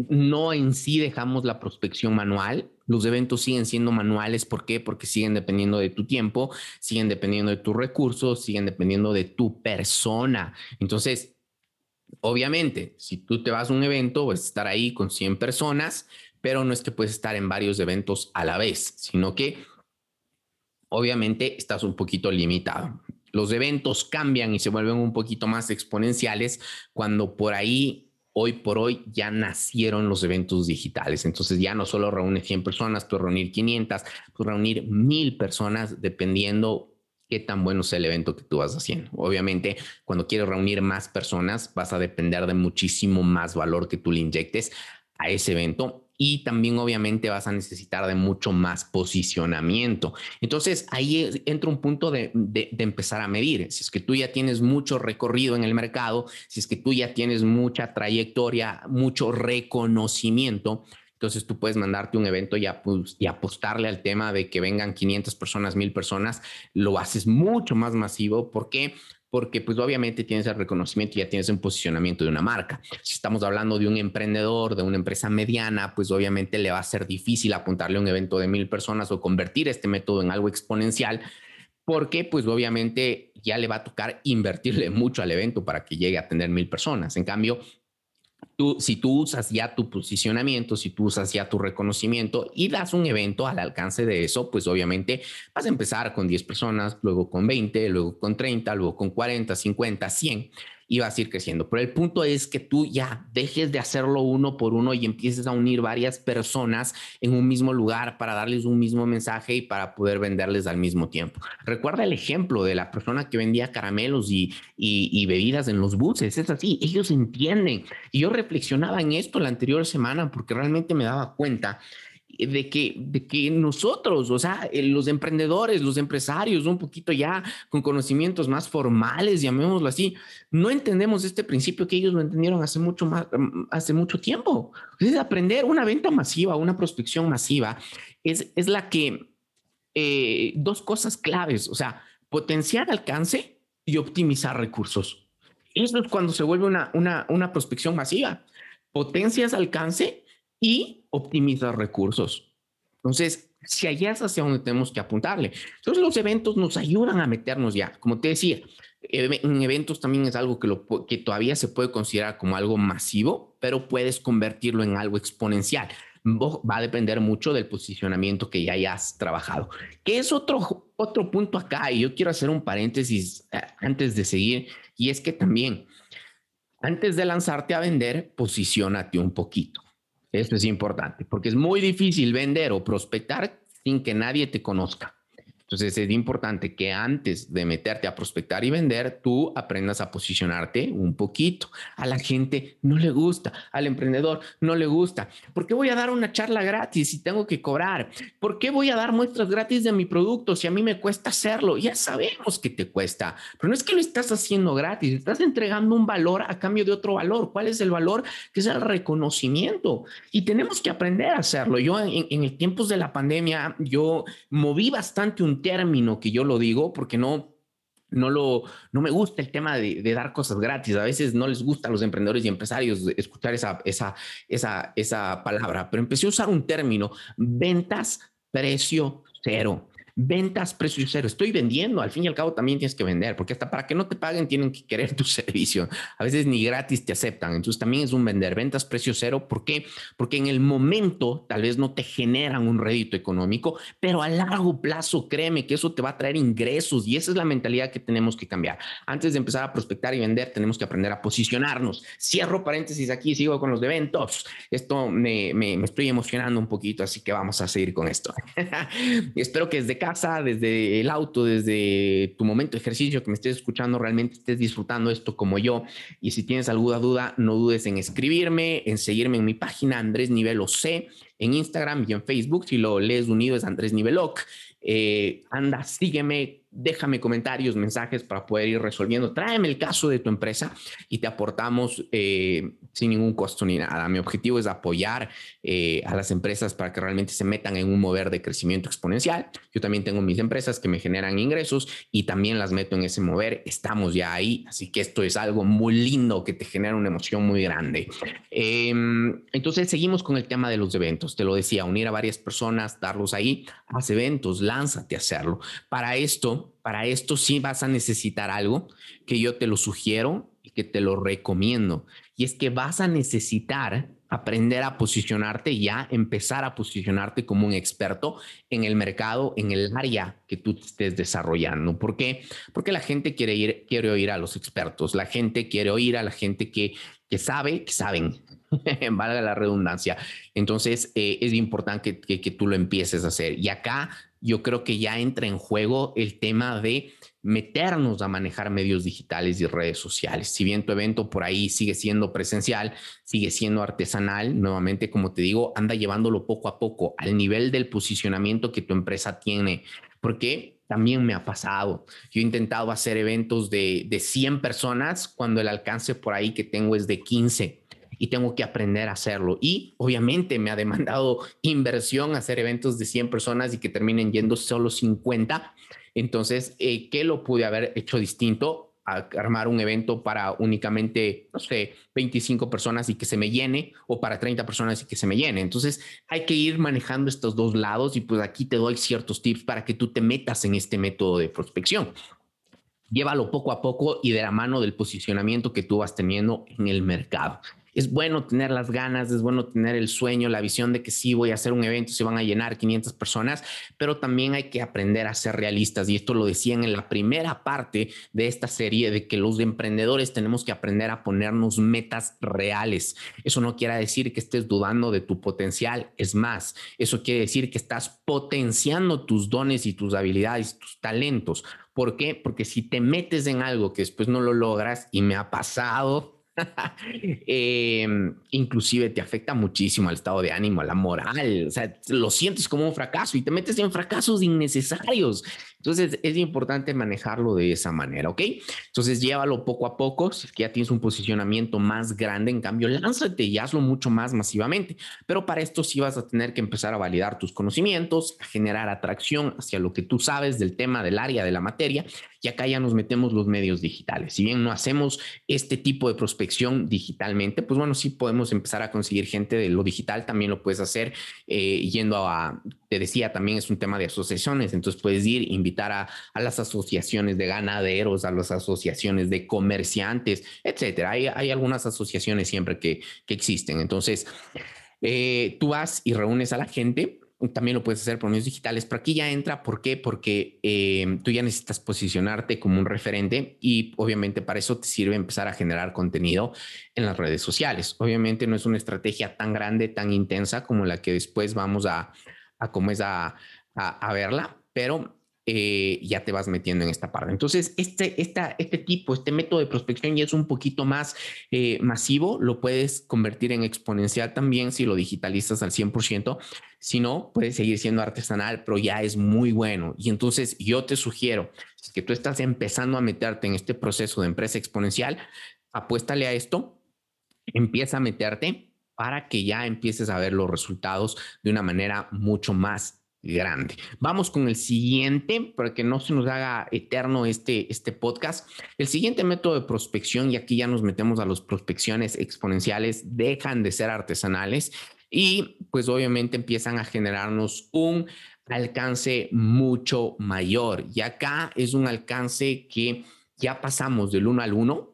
no en sí dejamos la prospección manual. Los eventos siguen siendo manuales. ¿Por qué? Porque siguen dependiendo de tu tiempo, siguen dependiendo de tus recursos, siguen dependiendo de tu persona. Entonces, Obviamente, si tú te vas a un evento, vas a estar ahí con 100 personas, pero no es que puedes estar en varios eventos a la vez, sino que obviamente estás un poquito limitado. Los eventos cambian y se vuelven un poquito más exponenciales cuando por ahí hoy por hoy ya nacieron los eventos digitales. Entonces ya no solo reúne 100 personas, tú reunir 500, tú reunir 1000 personas dependiendo qué tan bueno es el evento que tú vas haciendo. Obviamente, cuando quieres reunir más personas, vas a depender de muchísimo más valor que tú le inyectes a ese evento y también obviamente vas a necesitar de mucho más posicionamiento. Entonces ahí entra un punto de, de, empezar a medir. Si es que tú ya tienes mucho recorrido en el mercado, si es que tú ya tienes mucha trayectoria, mucho reconocimiento, entonces tú puedes mandarte un evento y, apostarle al tema de que vengan 500 personas, 1000 personas, lo haces mucho más masivo. ¿Por qué? Porque pues obviamente tienes el reconocimiento y ya tienes un posicionamiento de una marca. Si estamos hablando de un emprendedor, de una empresa mediana, pues obviamente le va a ser difícil apuntarle un evento de mil personas o convertir este método en algo exponencial porque pues obviamente ya le va a tocar invertirle mucho al evento para que llegue a tener mil personas. En cambio, si tú usas ya tu posicionamiento, si tú usas ya tu reconocimiento y das un evento al alcance de eso, pues obviamente vas a empezar con 10 personas, luego con 20, luego con 30, luego con 40, 50, 100 y a ir creciendo. Pero el punto es que tú ya dejes de hacerlo uno por uno y empieces a unir varias personas en un mismo lugar para darles un mismo mensaje y para poder venderles al mismo tiempo. Recuerda el ejemplo de la persona que vendía caramelos y, y, bebidas en los buses. Es así, ellos entienden. Y yo reflexionaba en esto la anterior semana porque realmente me daba cuenta de que, de que nosotros, o sea, eh, los emprendedores, los empresarios, un poquito ya con conocimientos más formales, llamémoslo así, no entendemos este principio que ellos lo entendieron hace mucho más, mm, hace mucho tiempo. Es aprender una venta masiva, una prospección masiva, es, es la que, eh, dos cosas claves, o sea, potenciar alcance y optimizar recursos. Eso es cuando se vuelve una, una, una prospección masiva. Potencias alcance y optimizar recursos. Entonces, si allá es hacia donde tenemos que apuntarle. Entonces, los eventos nos ayudan a meternos ya. Como te decía, en eventos también es algo que, lo, que todavía se puede considerar como algo masivo, pero puedes convertirlo en algo exponencial. Va a depender mucho del posicionamiento que ya hayas trabajado. Que es otro, otro punto acá, y yo quiero hacer un paréntesis eh, antes de seguir, y es que también, antes de lanzarte a vender, posicionate un poquito. Esto es importante porque es muy difícil vender o prospectar sin que nadie te conozca. Entonces es importante que antes de meterte a prospectar y vender, tú aprendas a posicionarte un poquito. A la gente no le gusta, al emprendedor no le gusta. ¿Por qué voy a dar una charla gratis si tengo que cobrar? ¿Por qué voy a dar muestras gratis de mi producto si a mí me cuesta hacerlo? Ya sabemos que te cuesta, pero no es que lo estás haciendo gratis, estás entregando un valor a cambio de otro valor. ¿Cuál es el valor? Que es el reconocimiento. Y tenemos que aprender a hacerlo. Yo en, en tiempos de la pandemia, yo moví bastante un término que yo lo digo porque no, no, lo, no me gusta el tema de, dar cosas gratis. A veces no les gusta a los emprendedores y empresarios escuchar esa, esa, esa, esa palabra, pero empecé a usar un término, ventas, precio cero. Ventas, precio cero. Estoy vendiendo. Al fin y al cabo también tienes que vender, porque hasta para que no te paguen tienen que querer tu <laughs> servicio. A veces ni gratis te aceptan. Entonces también es un vender. Ventas, precio cero. ¿Por qué? Porque en el momento tal vez no te generan un rédito económico, pero a largo plazo, créeme que eso te va a traer ingresos y esa es la mentalidad que tenemos que cambiar. Antes de empezar a prospectar y vender, tenemos que aprender a posicionarnos. Cierro paréntesis aquí, sigo con los eventos. Esto me, me, me estoy emocionando un poquito, así que vamos a seguir con esto. <laughs> Espero que desde desde el auto, desde tu momento de ejercicio que me estés escuchando, realmente estés disfrutando esto como yo. Y si tienes alguna duda, no dudes en escribirme, en seguirme en mi página Andrés Nivelo C, en Instagram y en Facebook. Si lo lees unido es Andrés Niveloc. Eh, anda, sígueme, déjame comentarios, mensajes para poder ir resolviendo. Tráeme el caso de tu empresa y te aportamos eh, sin ningún costo ni nada. Mi objetivo es apoyar eh, a las empresas para que realmente se metan en un mover de crecimiento exponencial. Yo también tengo mis empresas que me generan ingresos y también las meto en ese mover. Estamos ya ahí, así que esto es algo muy lindo que te genera una emoción muy grande. Em, entonces seguimos con el tema de los eventos. Te lo decía, unir a varias personas, darlos ahí, haz eventos, lánzate a hacerlo. Para esto, para esto sí vas a necesitar algo que yo te lo sugiero y que te lo recomiendo. Y es que vas a necesitar aprender a posicionarte ya, empezar a posicionarte como un experto en el mercado, en el área que tú estés desarrollando. ¿Por qué? Porque la gente quiere, ir, quiere oír a los expertos, la gente quiere oír a la gente que, que sabe, que saben, <laughs> valga la redundancia. Entonces, eh, es importante que, que, tú lo empieces a hacer. Y acá yo creo que ya entra en juego el tema de meternos a manejar medios digitales y redes sociales. Si bien tu evento por ahí sigue siendo presencial, sigue siendo artesanal, nuevamente, como te digo, anda llevándolo poco a poco al nivel del posicionamiento que tu empresa tiene. Porque también me ha pasado. Yo he intentado hacer eventos de, de 100 personas cuando el alcance por ahí que tengo es de 15 y tengo que aprender a hacerlo. Y obviamente me ha demandado <laughs> inversión hacer eventos de 100 personas y que terminen yendo solo 50. Entonces, eh, ¿qué lo pude haber hecho distinto? A armar un evento para únicamente, no sé, 25 personas y que se me llene o para 30 personas y que se me llene. Entonces hay que ir manejando estos dos lados y pues aquí te doy ciertos tips para que tú te metas en este método de prospección. Llévalo poco a poco y de la mano del posicionamiento que tú vas teniendo en el mercado es bueno tener las ganas, es bueno tener el sueño, la visión de que sí voy a hacer un evento, se van a llenar 500 personas, pero también hay que aprender a ser realistas. Y esto lo decían en la primera parte de esta serie, de que los emprendedores tenemos que aprender a ponernos metas reales. Eso no quiere decir que estés dudando de tu potencial, es más, eso quiere decir que estás potenciando tus dones y tus habilidades, tus talentos. ¿Por qué? Porque si te metes en algo que después no lo logras, y me ha pasado, <laughs> Em, inclusive te afecta muchísimo al estado de ánimo, a la moral, o sea, lo sientes como un fracaso y te metes en fracasos innecesarios. Entonces es importante manejarlo de esa manera, ¿ok? Entonces llévalo poco a poco, si es que ya tienes un posicionamiento más grande, en cambio, lánzate y hazlo mucho más masivamente. Pero para esto sí vas a tener que empezar a validar tus conocimientos, a generar atracción hacia lo que tú sabes del tema, del área, de la materia. Y acá ya nos metemos los medios digitales. Si bien no hacemos este tipo de prospección digitalmente, pues bueno, sí podemos empezar a conseguir gente de lo digital, también lo puedes hacer eh, yendo a, te decía, también es un tema de asociaciones, entonces puedes ir, invitar a, a las asociaciones de ganaderos, a las asociaciones de comerciantes, etcétera. Hay, hay algunas asociaciones siempre que, que existen. Entonces, eh, tú vas y reúnes a la gente también lo puedes hacer por medios digitales, pero aquí ya entra, ¿por qué? Porque eh, tú ya necesitas posicionarte como un referente y obviamente para eso te sirve empezar a generar contenido en las redes sociales. Obviamente no es una estrategia tan grande, tan intensa como la que después vamos a, a cómo es a, a verla, pero eh, ya te vas metiendo en esta parte. Entonces, este, esta, este tipo, este método de prospección ya es un poquito más eh, masivo, lo puedes convertir en exponencial también si lo digitalizas al 100%, si no, puedes seguir siendo artesanal, pero ya es muy bueno. Y entonces yo te sugiero, si que tú estás empezando a meterte en este proceso de empresa exponencial, apuéstale a esto, empieza a meterte para que ya empieces a ver los resultados de una manera mucho más grande. Vamos con el siguiente, para que no se nos haga eterno este, este podcast. El siguiente método de prospección, y aquí ya nos metemos a las prospecciones exponenciales, dejan de ser artesanales y pues obviamente empiezan a generarnos un alcance mucho mayor. Y acá es un alcance que ya pasamos del uno al uno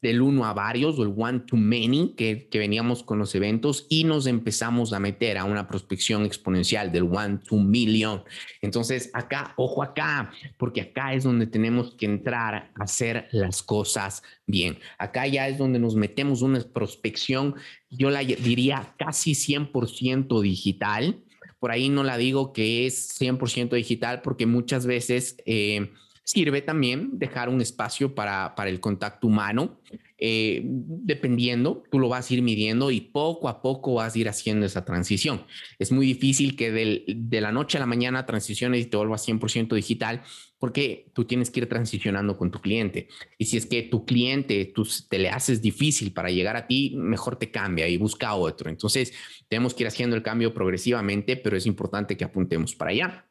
del uno a varios o el one to many que, que, veníamos con los eventos y nos empezamos a meter a una prospección exponencial del one to million. Entonces, acá, ojo acá, porque acá es donde tenemos que entrar a hacer las cosas bien. Acá ya es donde nos metemos una prospección, yo la diría casi 100% digital. Por ahí no la digo que es 100% digital porque muchas veces... Eh, Sirve también dejar un espacio para, para el contacto humano, eh, dependiendo, tú lo vas a ir midiendo y poco a poco vas a ir haciendo esa transición. Es muy difícil que de la noche a la mañana transiciones y te vuelvas 100% digital porque tú tienes que ir transicionando con tu cliente. Y si es que tu cliente tú, te le haces difícil para llegar a ti, mejor te cambia y busca otro. Entonces, tenemos que ir haciendo el cambio progresivamente, pero es importante que apuntemos para allá.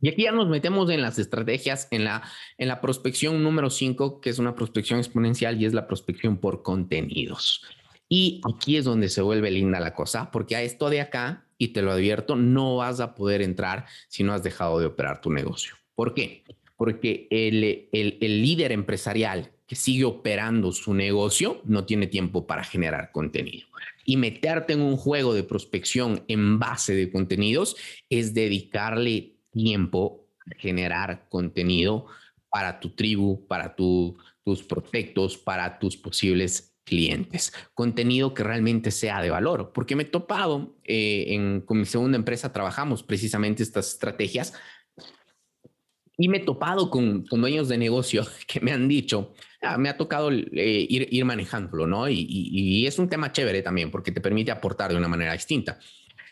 Y aquí ya nos metemos en las estrategias, en la, en la prospección número 5, que es una prospección exponencial y es la prospección por contenidos. Y aquí es donde se vuelve linda la cosa, porque a esto de acá, y te lo advierto, no vas a poder entrar si no has dejado de operar tu negocio. ¿Por qué? Porque el, el, el líder empresarial que sigue operando su negocio no tiene tiempo para generar contenido. Y meterte en un juego de prospección en base de contenidos es dedicarle tiempo generar contenido para tu tribu, para tus prospectos, para tus posibles clientes. Contenido que realmente sea de valor, porque me he topado, eh, en, con mi segunda empresa trabajamos precisamente estas estrategias y me he topado con, con dueños de negocio <laughs> que me han dicho, ah, me ha tocado eh, ir, ir, manejándolo, ¿no? Y, y, y, es un tema chévere también porque te permite aportar de una manera distinta.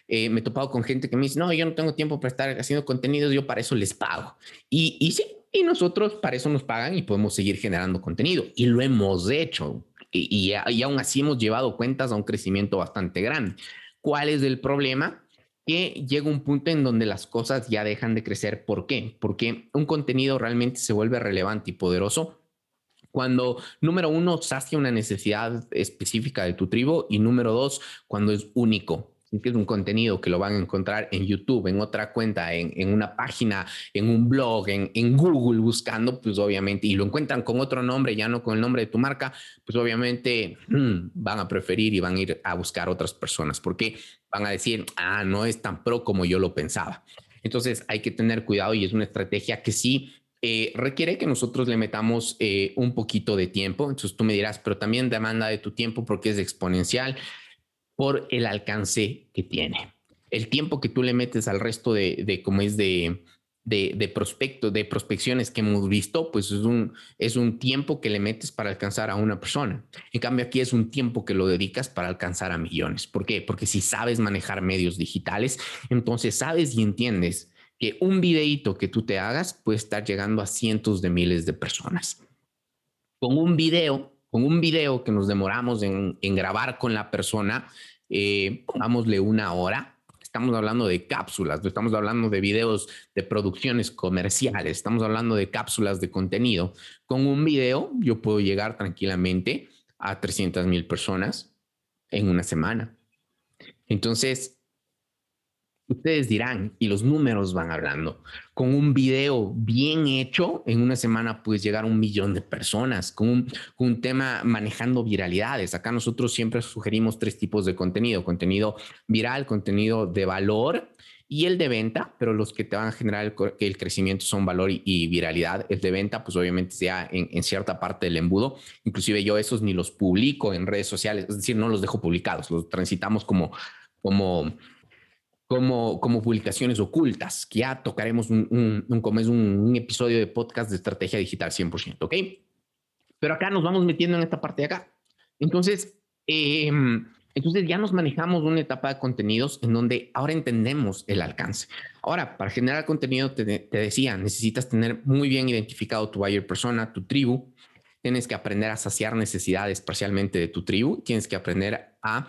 Eh, me he topado con gente que me dice, no, yo no tengo tiempo para estar haciendo contenidos, yo para eso les pago. Y, y sí, y nosotros para eso nos pagan y podemos seguir generando contenido. Y lo hemos hecho. Y, y, y aún así hemos llevado cuentas a un crecimiento bastante grande. ¿Cuál es el problema? que llega un punto en donde las cosas ya dejan de crecer. ¿Por qué? Porque un contenido realmente se vuelve relevante y poderoso cuando, número uno, sacia una necesidad específica de tu tribu y número dos, cuando es único un contenido que lo van a encontrar en YouTube, en otra cuenta, en, en una página, en un blog, en, en, Google buscando, pues obviamente, y lo encuentran con otro nombre, ya no con el nombre de tu marca, pues obviamente <clears throat> van a preferir y van a ir a buscar otras personas, porque van a decir, ah, no es tan pro como yo lo pensaba. Entonces hay que tener cuidado y es una estrategia que sí eh, requiere que nosotros le metamos eh, un poquito de tiempo. Entonces tú me dirás, pero también demanda de tu tiempo porque es exponencial por el alcance que tiene. El tiempo que tú le metes al resto de, de como es de, de, prospectos, de prospecciones que hemos visto, pues es un, es un tiempo que le metes para alcanzar a una persona. En cambio, aquí es un tiempo que lo dedicas para alcanzar a millones. ¿Por qué? Porque si sabes manejar medios digitales, entonces sabes y entiendes que un videíto que tú te hagas puede estar llegando a cientos de miles de personas. Con un video, con un video que nos demoramos en, grabar con la persona, eh, pongámosle una hora, estamos hablando de cápsulas, estamos hablando de videos de producciones comerciales, estamos hablando de cápsulas de contenido. Con un video yo puedo llegar tranquilamente a 300 mil personas en una semana. Entonces, Ustedes dirán, y los números van hablando. Con un video bien hecho, en una semana puedes llegar a un millón de personas. Con un, tema manejando viralidades. Acá nosotros siempre sugerimos tres tipos de contenido. Contenido viral, contenido de valor y el de venta, pero los que te van a generar el, crecimiento son valor y, viralidad. El de venta, pues obviamente sea en, en, cierta parte del embudo. Inclusive yo esos ni los publico en redes sociales, es decir, no los dejo publicados, los transitamos como, como como, como publicaciones ocultas, que ya tocaremos un, un, es un, episodio de podcast de estrategia digital 100%, ¿ok? Pero acá nos vamos metiendo en esta parte de acá. Entonces, em, entonces ya nos manejamos una etapa de contenidos en donde ahora entendemos el alcance. Ahora, para generar contenido, te, te decía, necesitas tener muy bien identificado tu buyer persona, tu tribu. Tienes que aprender a saciar necesidades parcialmente de tu tribu. Tienes que aprender a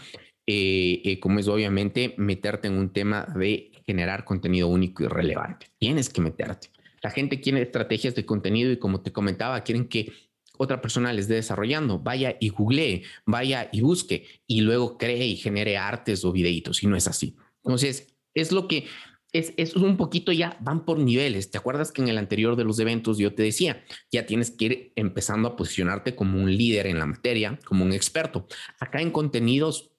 eh, eh, como es obviamente meterte en un tema de generar contenido único y relevante. Tienes que meterte. La gente quiere estrategias de contenido y como te comentaba, quieren que otra persona les esté desarrollando. Vaya y googlee, vaya y busque y luego cree y genere artes o videitos y no es así. Entonces, es lo que es, es, un poquito ya, van por niveles. ¿Te acuerdas que en el anterior de los eventos yo te decía, ya tienes que ir empezando a posicionarte como un líder en la materia, como un experto? Acá en contenidos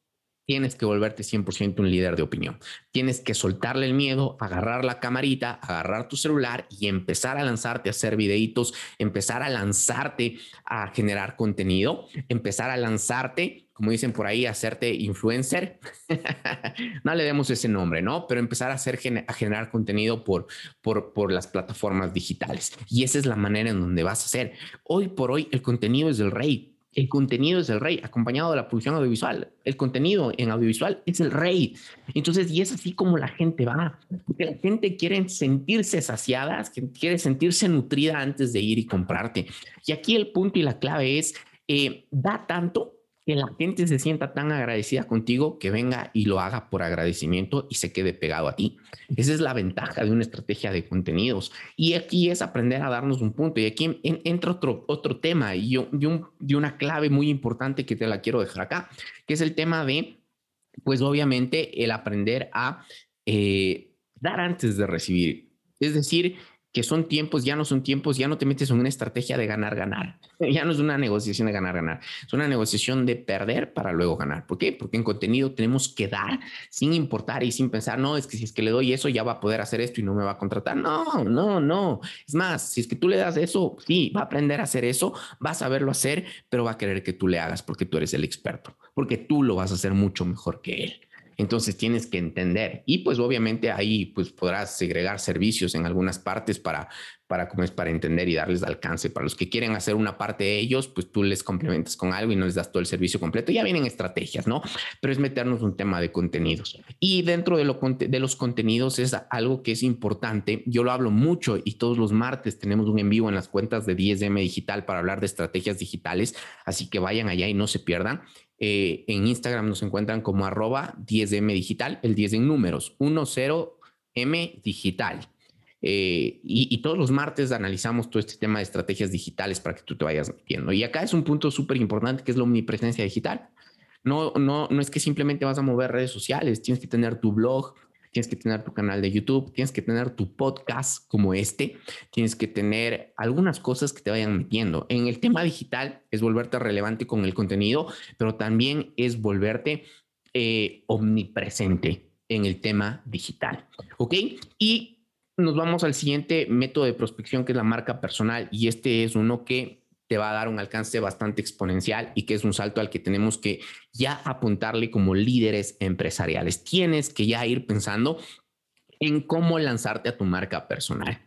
tienes que volverte 100% un líder de opinión. Tienes que soltarle el miedo, agarrar la camarita, agarrar tu celular y empezar a lanzarte a hacer videitos, empezar a lanzarte a generar contenido, empezar a lanzarte, como dicen por ahí, a hacerte influencer. <laughs> no le demos ese nombre, ¿no? Pero empezar a, hacer, a generar contenido por, por, por las plataformas digitales. Y esa es la manera en donde vas a hacer. Hoy por hoy el contenido es el rey el contenido es el rey, acompañado de la producción audiovisual. El contenido en audiovisual es el rey. Entonces, y es así como la gente va. Porque la gente quiere sentirse saciada, quiere sentirse nutrida antes de ir y comprarte. Y aquí el punto y la clave es, eh, da tanto que la gente se sienta tan agradecida contigo que venga y lo haga por agradecimiento y se quede pegado a ti. Esa es la ventaja de una estrategia de contenidos. Y aquí es aprender a darnos un punto. Y aquí entra otro, otro tema y, yo, de, una clave muy importante que te la quiero dejar acá, que es el tema de, pues obviamente, el aprender a eh, dar antes de recibir. Es decir, son tiempos, ya no son tiempos, ya no te metes en una estrategia de ganar, ganar. <laughs> Ya no es una negociación de ganar, ganar. Es una negociación de perder para luego ganar. ¿Por qué? Porque en contenido tenemos que dar sin importar y sin pensar, no, es que si es que le doy eso ya va a poder hacer esto y no me va a contratar. No, no, no. Es más, si es que tú le das eso, sí, va a aprender a hacer eso, va a saberlo hacer, pero va a querer que tú le hagas porque tú eres el experto, porque tú lo vas a hacer mucho mejor que él. Entonces tienes que entender. Y pues obviamente ahí pues podrás segregar servicios en algunas partes para para como es para entender y darles alcance. Para los que quieren hacer una parte de ellos, pues tú les complementas con algo y no les das todo el servicio completo. Ya vienen estrategias, ¿no? Pero es meternos un tema de contenidos. Y dentro de, lo, de los contenidos es algo que es importante. Yo lo hablo mucho y todos los martes tenemos un en vivo en las cuentas de 10M Digital para hablar de estrategias digitales. Así que vayan allá y no se pierdan. Eh, en Instagram nos encuentran como arroba 10M Digital, el 10 en números, 10M Digital. Eh, y, todos los martes analizamos todo este tema de estrategias digitales para que tú te vayas metiendo. Y acá es un punto súper importante que es la omnipresencia digital. No, no, no es que simplemente vas a mover redes sociales, tienes que tener tu blog, tienes que tener tu canal de YouTube, tienes que tener tu podcast como este, tienes que tener algunas cosas que te vayan metiendo. En el tema digital es volverte relevante con el contenido, pero también es volverte eh, omnipresente en el tema digital. ¿Ok? Y nos vamos al siguiente método de prospección que es la marca personal y este es uno que te va a dar un alcance bastante exponencial y que es un salto al que tenemos que ya apuntarle como líderes empresariales. Tienes que ya ir pensando en cómo lanzarte a tu marca personal.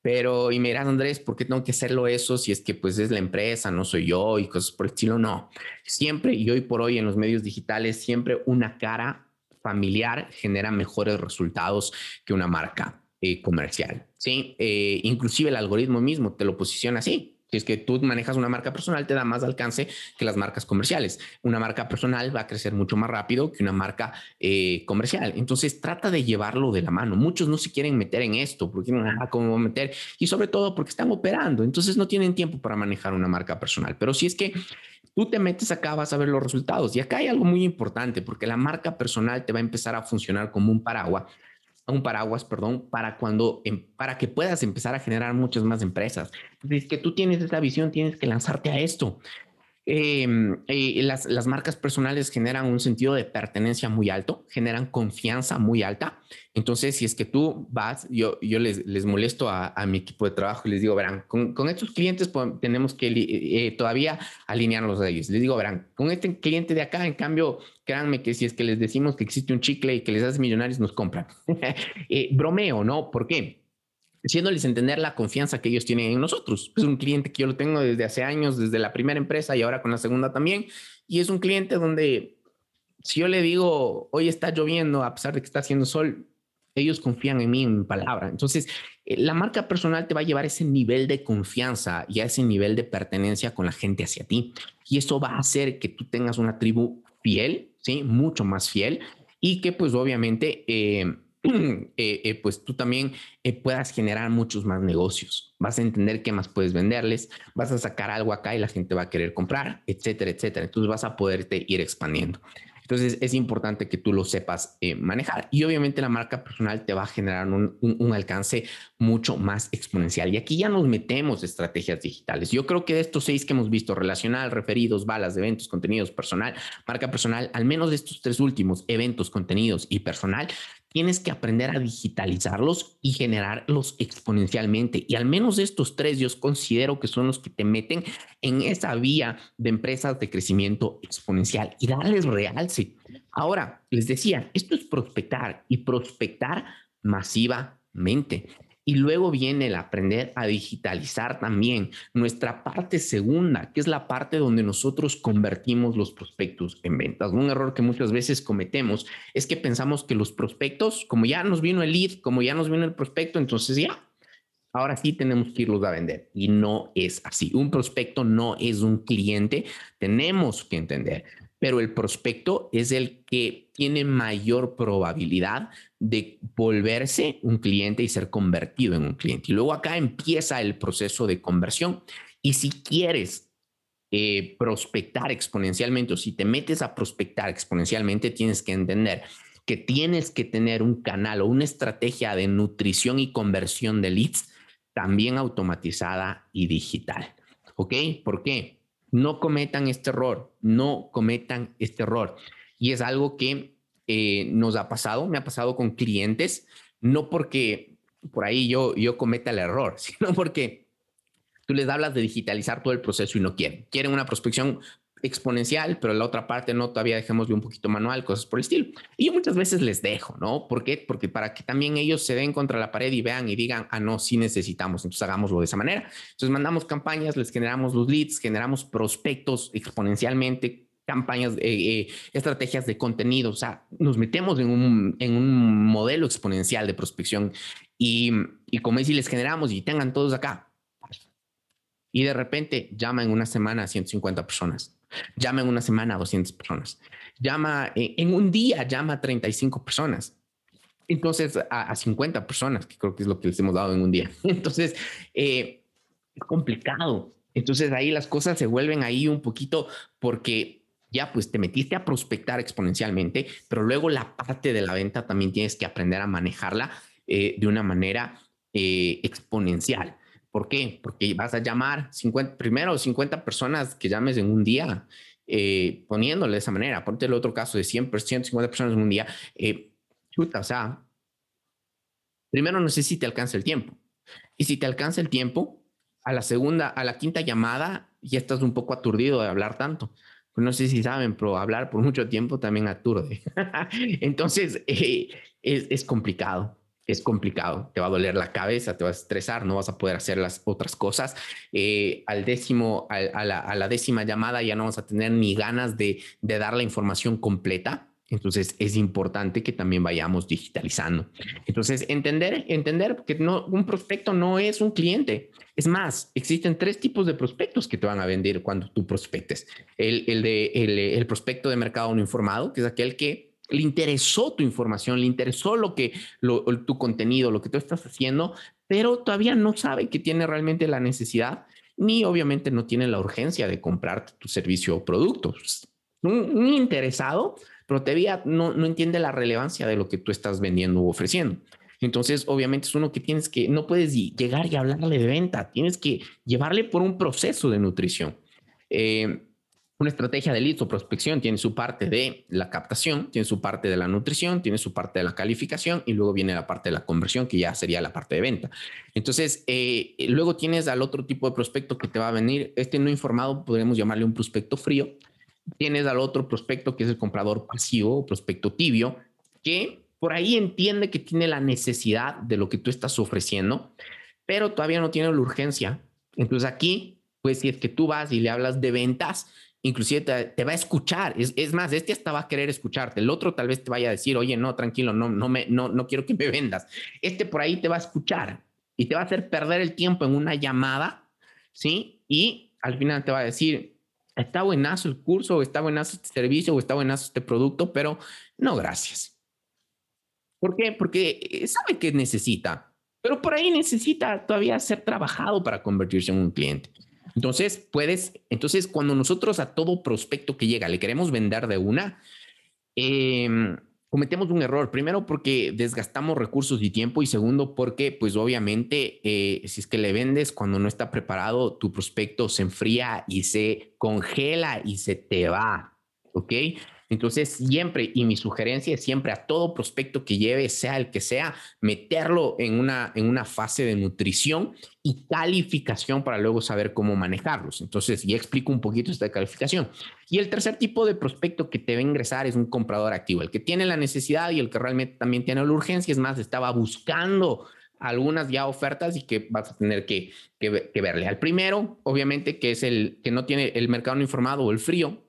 Pero, y me dirás, Andrés, ¿por qué tengo que hacerlo eso si es que pues es la empresa, no soy yo y cosas por el estilo? No, siempre y hoy por hoy en los medios digitales, siempre una cara familiar genera mejores resultados que una marca eh, comercial, ¿sí? Eh, inclusive el algoritmo mismo te lo posiciona así. Si es que tú manejas una marca personal, te da más alcance que las marcas comerciales. Una marca personal va a crecer mucho más rápido que una marca eh, comercial. Entonces, trata de llevarlo de la mano. Muchos no se quieren meter en esto porque no saben cómo meter y sobre todo porque están operando. Entonces, no tienen tiempo para manejar una marca personal. Pero si es que tú te metes acá, vas a ver los resultados. Y acá hay algo muy importante porque la marca personal te va a empezar a funcionar como un paraguas un paraguas, perdón, para cuando, em, para que puedas empezar a generar muchas más empresas. Entonces, que tú tienes esta visión, tienes que lanzarte a esto. Em, eh, las, las, marcas personales generan un sentido de pertenencia muy alto, generan confianza muy alta. Entonces, si es que tú vas, yo, yo les, les molesto a, mi equipo de trabajo y les digo, verán, con, estos clientes tenemos que eh, todavía alinearlos a ellos. Les digo, verán, con este cliente de acá, en cambio, créanme que si es que les decimos que existe un chicle y que les hace millonarios, nos compran. <laughs> eh, bromeo, ¿no? ¿Por qué? Haciéndoles entender la confianza que ellos tienen en nosotros. Es un cliente que yo lo tengo desde hace años, desde la primera empresa y ahora con la segunda también. Y es un cliente donde si yo le digo, hoy está lloviendo, a pesar de que está haciendo sol, ellos confían en mí, en mi palabra. Entonces, eh, la marca personal te va a llevar ese nivel de confianza y a ese nivel de pertenencia con la gente hacia ti. Y eso va a hacer que tú tengas una tribu fiel, ¿sí? Mucho más fiel y que pues obviamente... Eh, <clears throat> eh, eh, pues tú también eh, puedas generar muchos más negocios. Vas a entender qué más puedes venderles, vas a sacar algo acá y la gente va a querer comprar, etcétera, etcétera. Entonces vas a poderte ir expandiendo. Entonces es importante que tú lo sepas manejar y obviamente la marca personal te va a generar un, un, alcance mucho más exponencial. Y aquí ya nos metemos estrategias digitales. Yo creo que de estos seis que hemos visto, relacional, referidos, balas, eventos, contenidos, personal, marca personal, al menos de estos tres últimos, eventos, contenidos y personal, tienes que aprender a digitalizarlos y generarlos exponencialmente. Y al menos estos tres yo considero que son los que te meten en esa vía de empresas de crecimiento exponencial y darles realce. Ahora, les decía, esto es prospectar y prospectar masivamente. Y luego viene el aprender a digitalizar también nuestra parte segunda, que es la parte donde nosotros convertimos los prospectos en ventas. Un error que muchas veces cometemos es que pensamos que los prospectos, como ya nos vino el lead, como ya nos vino el prospecto, entonces ya, ahora sí tenemos que irlos a vender. Y no es así. Un prospecto no es un cliente. Tenemos que entender pero el prospecto es el que tiene mayor probabilidad de volverse un cliente y ser convertido en un cliente. Y luego acá empieza el proceso de conversión. Y si quieres eh, prospectar exponencialmente o si te metes a prospectar exponencialmente, tienes que entender que tienes que tener un canal o una estrategia de nutrición y conversión de leads también automatizada y digital. ¿Ok? ¿Por qué? No cometan este error, no cometan este error. Y es algo que eh, nos ha pasado, me ha pasado con clientes, no porque por ahí yo, yo cometa el error, <laughs> sino porque tú les hablas de digitalizar todo el proceso y no quieren. Quieren una prospección exponencial, pero la otra parte no, todavía dejémosle un poquito manual, cosas por el estilo. Y yo muchas veces les dejo, ¿no? ¿Por qué? Porque para que también ellos se den contra la pared y vean y digan, ah, no, sí necesitamos, entonces hagámoslo de esa manera. Entonces mandamos campañas, les generamos los leads, generamos prospectos exponencialmente, campañas, eh, eh, estrategias de contenido, o sea, nos metemos en un, en un modelo exponencial de prospección y, y como si les generamos y tengan todos acá. Y de repente llama en una semana a 150 personas Llama en una semana a 200 personas. Llama eh, en un día, llama a 35 personas. Entonces, a, 50 personas, que creo que es lo que les hemos dado en un día. <laughs> Entonces, eh, es complicado. Entonces, ahí las cosas se vuelven ahí un poquito porque ya pues te metiste a prospectar exponencialmente, pero luego la parte de la venta también tienes que aprender a manejarla eh, de una manera exponencial. ¿Por qué? Porque vas a llamar 50, primero 50 personas que llames en un día, eh, poniéndole de esa manera. Ponte el otro caso de 100, 150 personas en un día. Eh, chuta, o sea, primero no sé si te alcanza el tiempo. Y si te alcanza el tiempo, a la segunda, a la quinta llamada, ya estás un poco aturdido de hablar tanto. No sé si saben, pero hablar por mucho tiempo también aturde. <laughs> Entonces, eh, es complicado es complicado, te va a doler la cabeza, te vas a estresar, no vas a poder hacer las otras cosas. Eh, al décimo, a, la, décima llamada ya no vas a tener ni ganas de, dar la información completa. Entonces es importante que también vayamos digitalizando. Entonces entender, entender que un prospecto no es un cliente. Es más, existen tres tipos de prospectos que te van a vender cuando tú prospectes. El, el de el prospecto de mercado no informado, que es aquel que le interesó tu información, le interesó lo que, tu contenido, lo que tú estás haciendo, pero todavía no sabe que tiene realmente la necesidad, ni obviamente no tiene la urgencia de comprarte tu servicio o producto. Un, interesado, pero todavía no, no entiende la relevancia de lo que tú estás vendiendo o ofreciendo. Entonces, obviamente es uno que tienes que, no puedes llegar y hablarle de venta, tienes que llevarle por un proceso de nutrición. Eh, una estrategia de leads prospección tiene su parte de la captación, tiene su parte de la nutrición, tiene su parte de la calificación y luego viene la parte de la conversión, que ya sería la parte de venta. Entonces, eh, luego tienes al otro tipo de prospecto que te va a venir. Este no informado podemos llamarle un prospecto frío. Tienes al otro prospecto que es el comprador pasivo prospecto tibio, que por ahí entiende que tiene la necesidad de lo que tú estás ofreciendo, pero todavía no tiene la urgencia. Entonces aquí, pues si es que tú vas y le hablas de ventas, inclusive te, va a escuchar. Es, más, este hasta va a querer escucharte. El otro tal vez te vaya a decir, oye, no, tranquilo, no, no, me, no, no quiero que me vendas. Este por ahí te va a escuchar y te va a hacer perder el tiempo en una llamada, ¿sí? Y al final te va a decir, está buenazo el curso, está buenazo este servicio, o está buenazo este producto, pero no, gracias. ¿Por qué? Porque eh, sabe que necesita, pero por ahí necesita todavía ser trabajado para convertirse en un cliente. Entonces, puedes, entonces cuando nosotros a todo prospecto que llega le queremos vender de una, em, cometemos un error. Primero porque desgastamos recursos y tiempo y segundo porque pues obviamente eh, si es que le vendes cuando no está preparado, tu prospecto se enfría y se congela y se te va. ¿Ok? Entonces, siempre, y mi sugerencia es siempre a todo prospecto que lleve, sea el que sea, meterlo en una, en una fase de nutrición y calificación para luego saber cómo manejarlos. Entonces, ya explico un poquito esta calificación. Y el tercer tipo de prospecto que te va a ingresar es un comprador activo, el que tiene la necesidad y el que realmente también tiene la urgencia. Es más, estaba buscando algunas ya ofertas y que vas a tener que, que, que verle. Al primero, obviamente, que es el que no tiene el mercado no informado o el frío,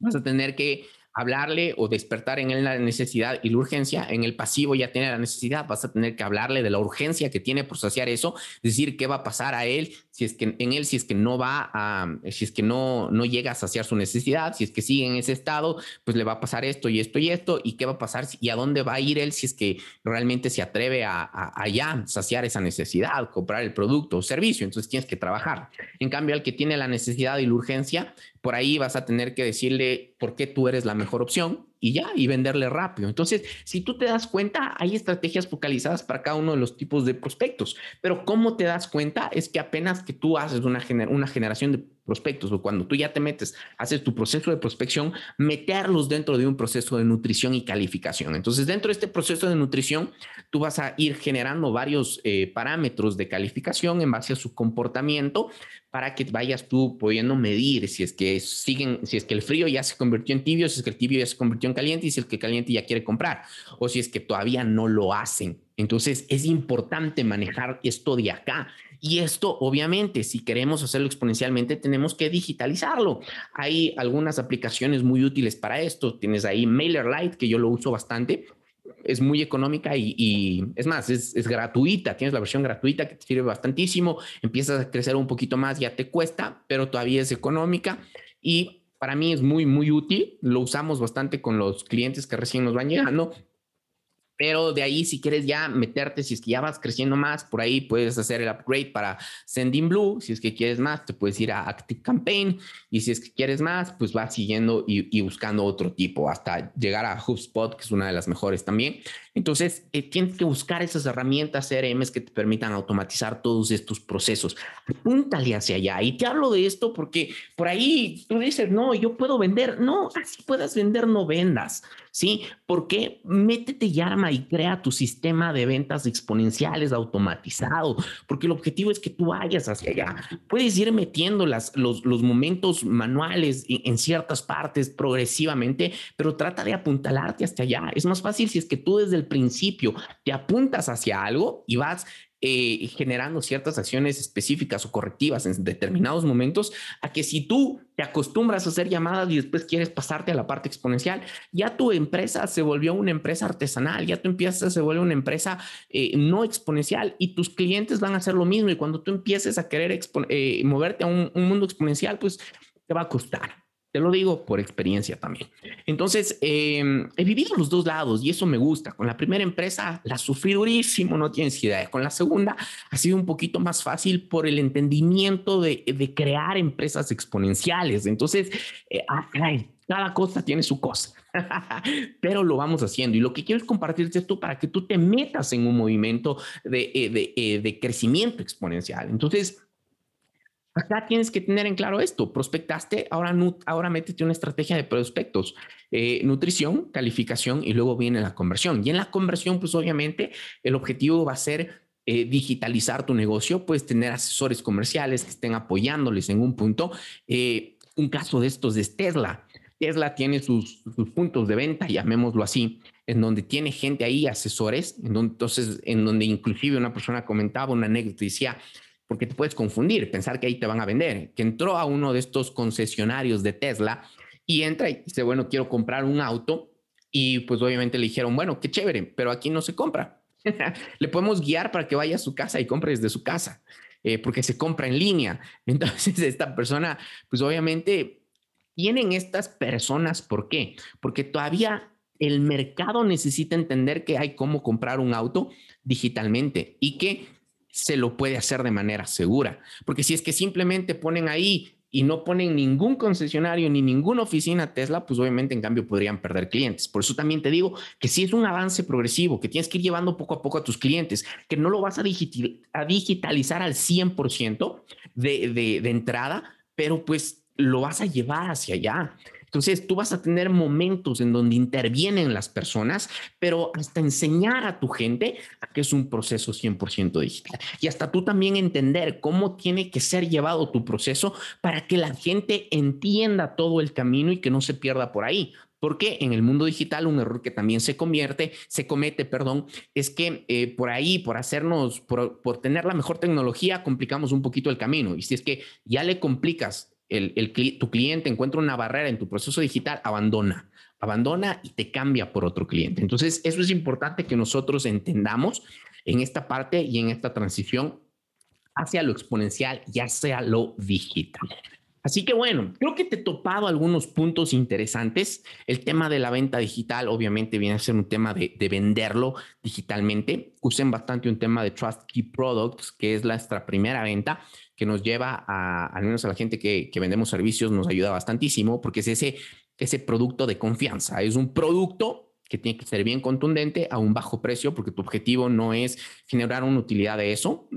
vas a tener que hablarle o despertar en él la necesidad y la urgencia. En el pasivo ya tiene la necesidad, vas a tener que hablarle de la urgencia que tiene por saciar eso, decir qué va a pasar a él si es que en él, si es que no va a, si es que no, no llega a saciar su necesidad, si es que sigue en ese estado, pues le va a pasar esto y esto y esto, y qué va a pasar y a dónde va a ir él si es que realmente se atreve a, a, ya saciar esa necesidad, comprar el producto o servicio. Entonces tienes que trabajar. En cambio, al que tiene la necesidad y la urgencia, por ahí vas a tener que decirle por qué tú eres la mejor opción y ya, y venderle rápido. Entonces, si tú te das cuenta, hay estrategias focalizadas para cada uno de los tipos de prospectos, pero ¿cómo te das cuenta? Es que apenas que tú haces una, una generación de prospectos o cuando tú ya te metes, haces tu proceso de prospección, meterlos dentro de un proceso de nutrición y calificación. Entonces, dentro de este proceso de nutrición, tú vas a ir generando varios eh, parámetros de calificación en base a su comportamiento para que vayas tú pudiendo medir si es que siguen, si es que el frío ya se convirtió en tibio, si es que el tibio ya se convirtió en caliente y si es que el caliente ya quiere comprar o si es que todavía no lo hacen. Entonces, es importante manejar esto de acá y esto, obviamente, si queremos hacerlo exponencialmente, tenemos que digitalizarlo. Hay algunas aplicaciones muy útiles para esto. Tienes ahí MailerLite, que yo lo uso bastante. Es muy económica y, es más, es, es, gratuita. Tienes la versión gratuita que te sirve bastantísimo. Empiezas a crecer un poquito más, ya te cuesta, pero todavía es económica. Y para mí es muy, muy útil. Lo usamos bastante con los clientes que recién nos van llegando pero de ahí, si quieres ya meterte, si es que ya vas creciendo más, por ahí puedes hacer el upgrade para Sending Blue. Si es que quieres más, te puedes ir a Active Campaign. Y si es que quieres más, pues vas siguiendo y, buscando otro tipo hasta llegar a HubSpot, que es una de las mejores también. Entonces, eh, tienes que buscar esas herramientas CRMs que te permitan automatizar todos estos procesos. Apúntale hacia allá. Y te hablo de esto porque por ahí tú dices, no, yo puedo vender. No, así puedas vender, no vendas. ¿sí? Porque métete y arma y crea tu sistema de ventas exponenciales automatizado, porque el objetivo es que tú vayas hacia allá. Puedes ir metiendo las, los, los momentos manuales en ciertas partes progresivamente, pero trata de apuntalarte hasta allá. Es más fácil si es que tú desde el principio te apuntas hacia algo y vas eh, generando ciertas acciones específicas o correctivas en determinados momentos, a que si tú te acostumbras a hacer llamadas y después quieres pasarte a la parte exponencial, ya tu empresa se volvió una empresa artesanal, ya tú empiezas, se vuelve una empresa eh, no exponencial y tus clientes van a hacer lo mismo y cuando tú empieces a querer eh, moverte a un mundo exponencial, pues te va a costar. Te lo digo por experiencia también. Entonces, em, he vivido los dos lados y eso me gusta. Con la primera empresa la sufrí durísimo, no tienes idea. Con la segunda ha sido un poquito más fácil por el entendimiento de, de crear empresas exponenciales. Entonces, eh, ah, cada cosa tiene su cosa, <laughs> pero lo vamos haciendo. Y lo que quiero es compartirte esto para que tú te metas en un movimiento de, eh, de, eh, de crecimiento exponencial. Entonces, Acá tienes que tener en claro esto. Prospectaste, ahora, ahora métete una estrategia de prospectos, eh, nutrición, calificación y luego viene la conversión. Y en la conversión, pues obviamente el objetivo va a ser eh, digitalizar tu negocio, puedes tener asesores comerciales que estén apoyándoles en un punto. Eh, un caso de estos es Tesla. Tesla tiene sus, sus, puntos de venta, llamémoslo así, en donde tiene gente ahí, asesores, en donde, entonces, en donde inclusive una persona comentaba una anécdota decía, porque te puedes confundir, pensar que ahí te van a vender, que entró a uno de estos concesionarios de Tesla y entra y dice, bueno, quiero comprar un auto y pues obviamente le dijeron, bueno, qué chévere, pero aquí no se compra. <laughs> le podemos guiar para que vaya a su casa y compre desde su casa, eh, porque se compra en línea. <laughs> Entonces, esta persona, pues obviamente tienen estas personas, ¿por qué? Porque todavía el mercado necesita entender que hay cómo comprar un auto digitalmente y que se lo puede hacer de manera segura. Porque si es que simplemente ponen ahí y no ponen ningún concesionario ni ninguna oficina Tesla, pues obviamente en cambio podrían perder clientes. Por eso también te digo que si es un avance progresivo, que tienes que ir llevando poco a poco a tus clientes, que no lo vas a, digitalizar al 100% de, de, de entrada, pero pues lo vas a llevar hacia allá. Entonces, tú vas a tener momentos en donde intervienen las personas, pero hasta enseñar a tu gente a que es un proceso 100% digital. Y hasta tú también entender cómo tiene que ser llevado tu proceso para que la gente entienda todo el camino y que no se pierda por ahí. Porque en el mundo digital un error que también se convierte, se comete, perdón, es que eh, por ahí, por hacernos, por, por tener la mejor tecnología, complicamos un poquito el camino. Y si es que ya le complicas el, tu cliente encuentra una barrera en tu proceso digital, abandona, abandona y te cambia por otro cliente. Entonces, eso es importante que nosotros entendamos en esta parte y en esta transición hacia lo exponencial ya sea lo digital. Así que bueno, creo que te he topado algunos puntos interesantes. El tema de la venta digital obviamente viene a ser un tema de, de venderlo digitalmente. Usen bastante un tema de Trust Key Products, que es nuestra primera venta que nos lleva a, al menos a la gente que, que vendemos servicios, nos ayuda bastantísimo porque es ese, ese producto de confianza. Es un producto que tiene que ser bien contundente a un bajo precio porque tu objetivo no es generar una utilidad de eso.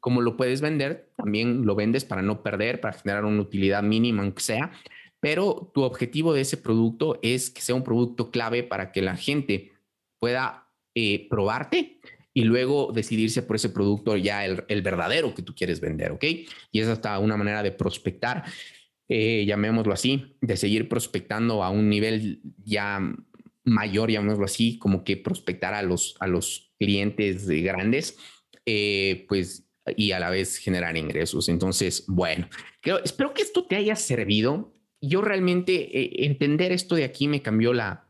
Como lo puedes vender, también lo vendes para no perder, para generar una utilidad mínima, aunque sea, pero tu objetivo de ese producto es que sea un producto clave para que la gente pueda eh, probarte y luego decidirse por ese producto ya el, verdadero que tú quieres vender, ¿ok? Y es hasta una manera de prospectar, eh, llamémoslo así, de seguir prospectando a un nivel ya mayor, llamémoslo así, como que prospectar a los, a los clientes grandes, eh, pues, y a la vez generar ingresos. Entonces, bueno, creo, espero que esto te haya servido. Yo realmente eh, entender esto de aquí me cambió la,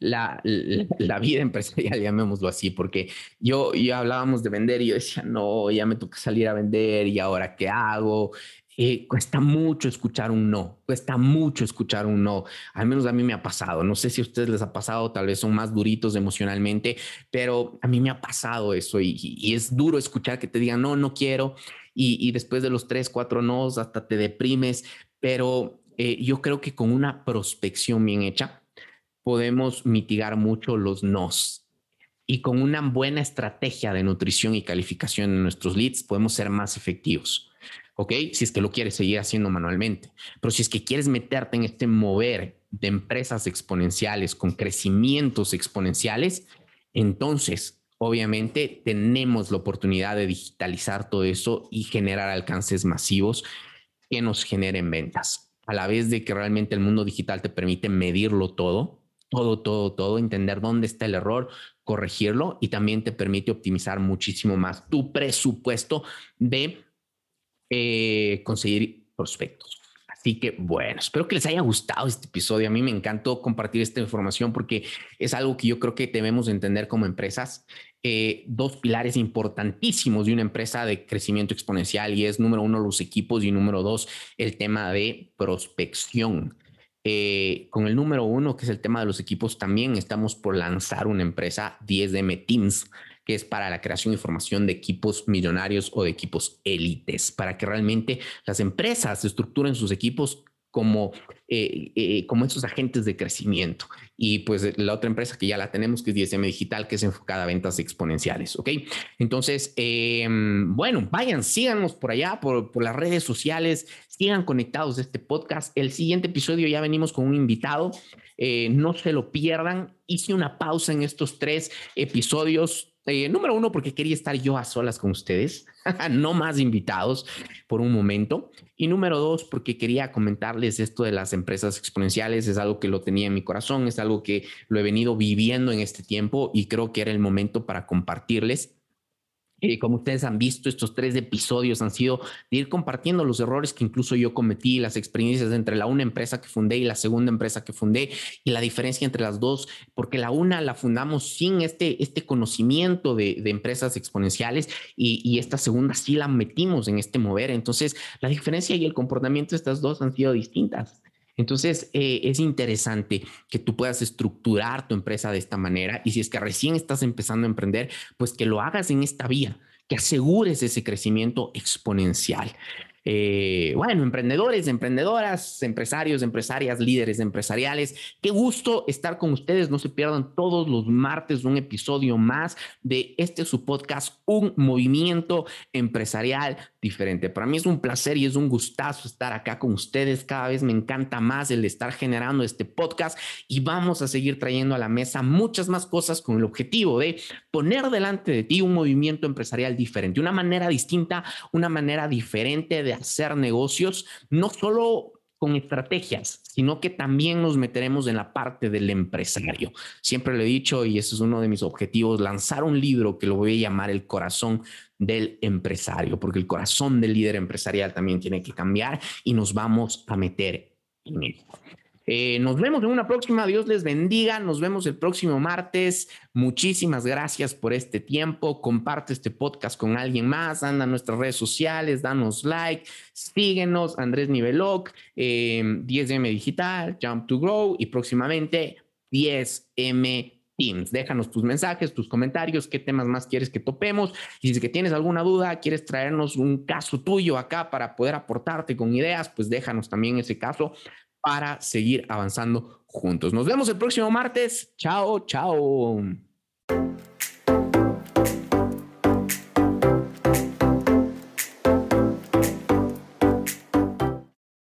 la, la, vida empresarial, <laughs> llamémoslo así, porque yo ya hablábamos de vender y yo decía, no, ya me toca salir a vender y ahora qué hago. Eh, cuesta mucho escuchar un no, cuesta mucho escuchar un no, al menos a mí me ha pasado, no sé si a ustedes les ha pasado, tal vez son más duritos emocionalmente, pero a mí me ha pasado eso y, y es duro escuchar que te digan, no, no quiero, y, y después de los tres, cuatro nos hasta te deprimes, pero eh, yo creo que con una prospección bien hecha, podemos mitigar mucho los nos. Y con una buena estrategia de nutrición y calificación en nuestros leads podemos ser más efectivos. ¿Ok? Si es que lo quieres seguir haciendo manualmente. Pero si es que quieres meterte en este mover de empresas exponenciales con crecimientos exponenciales, entonces obviamente tenemos la oportunidad de digitalizar todo eso y generar alcances masivos que nos generen ventas. A la vez de que realmente el mundo digital te permite medirlo todo, todo, todo, todo, entender dónde está el error, corregirlo y también te permite optimizar muchísimo más tu presupuesto de eh, conseguir prospectos. Así que bueno, espero que les haya gustado este episodio. A mí me encantó compartir esta información porque es algo que yo creo que debemos entender como empresas. Eh, dos pilares importantísimos de una empresa de crecimiento exponencial y es número uno los equipos y número dos el tema de prospección. Eh, con el número uno, que es el tema de los equipos, también estamos por lanzar una empresa 10DM Teams que es para la creación y formación de equipos millonarios o de equipos élites, para que realmente las empresas estructuren sus equipos como, eh, eh, como esos agentes de crecimiento. Y pues la otra empresa que ya la tenemos, que es DSM Digital, que es enfocada a ventas exponenciales, ¿ok? Entonces, em, bueno, vayan, síganos por allá, por, por las redes sociales, sigan conectados a este podcast. El siguiente episodio ya venimos con un invitado, eh, no se lo pierdan. Hice una pausa en estos tres episodios eh, número uno, porque quería estar yo a solas con ustedes, <laughs> no más invitados por un momento. Y número dos, porque quería comentarles esto de las empresas exponenciales. Es algo que lo tenía en mi corazón, es algo que lo he venido viviendo en este tiempo y creo que era el momento para compartirles eh, como ustedes han visto, estos tres episodios han sido de ir compartiendo los errores que incluso yo cometí, las experiencias entre la una empresa que fundé y la segunda empresa que fundé y la diferencia entre las dos, porque la una la fundamos sin este, este conocimiento de, de empresas exponenciales y, y, esta segunda sí la metimos en este mover. Entonces, la diferencia y el comportamiento de estas dos han sido distintas. Entonces, eh, es interesante que tú puedas estructurar tu empresa de esta manera y si es que recién estás empezando a emprender, pues que lo hagas en esta vía, que asegures ese crecimiento exponencial. Eh, bueno, emprendedores, emprendedoras, empresarios, empresarias, líderes empresariales. Qué gusto estar con ustedes. No se pierdan todos los martes un episodio más de este su podcast, Un Movimiento Empresarial Diferente. Para mí es un placer y es un gustazo estar acá con ustedes. Cada vez me encanta más el estar generando este podcast y vamos a seguir trayendo a la mesa muchas más cosas con el objetivo de poner delante de ti un movimiento empresarial diferente, una manera distinta, una manera diferente de hacer negocios, no solo con estrategias, sino que también nos meteremos en la parte del empresario. Siempre lo he dicho y ese es uno de mis objetivos, lanzar un libro que lo voy a llamar El corazón del empresario, porque el corazón del líder empresarial también tiene que cambiar y nos vamos a meter en él. Eh, nos vemos en una próxima. Dios les bendiga. Nos vemos el próximo martes. Muchísimas gracias por este tiempo. Comparte este podcast con alguien más. Anda a nuestras redes sociales. Danos like. Síguenos. Andrés Niveloc, 10M eh, Digital, Jump to Grow y próximamente 10M Teams. Déjanos tus mensajes, tus comentarios, qué temas más quieres que topemos. Y si que tienes alguna duda, quieres traernos un caso tuyo acá para poder aportarte con ideas, pues déjanos también ese caso para seguir avanzando juntos. Nos vemos el próximo martes. Chao, chao.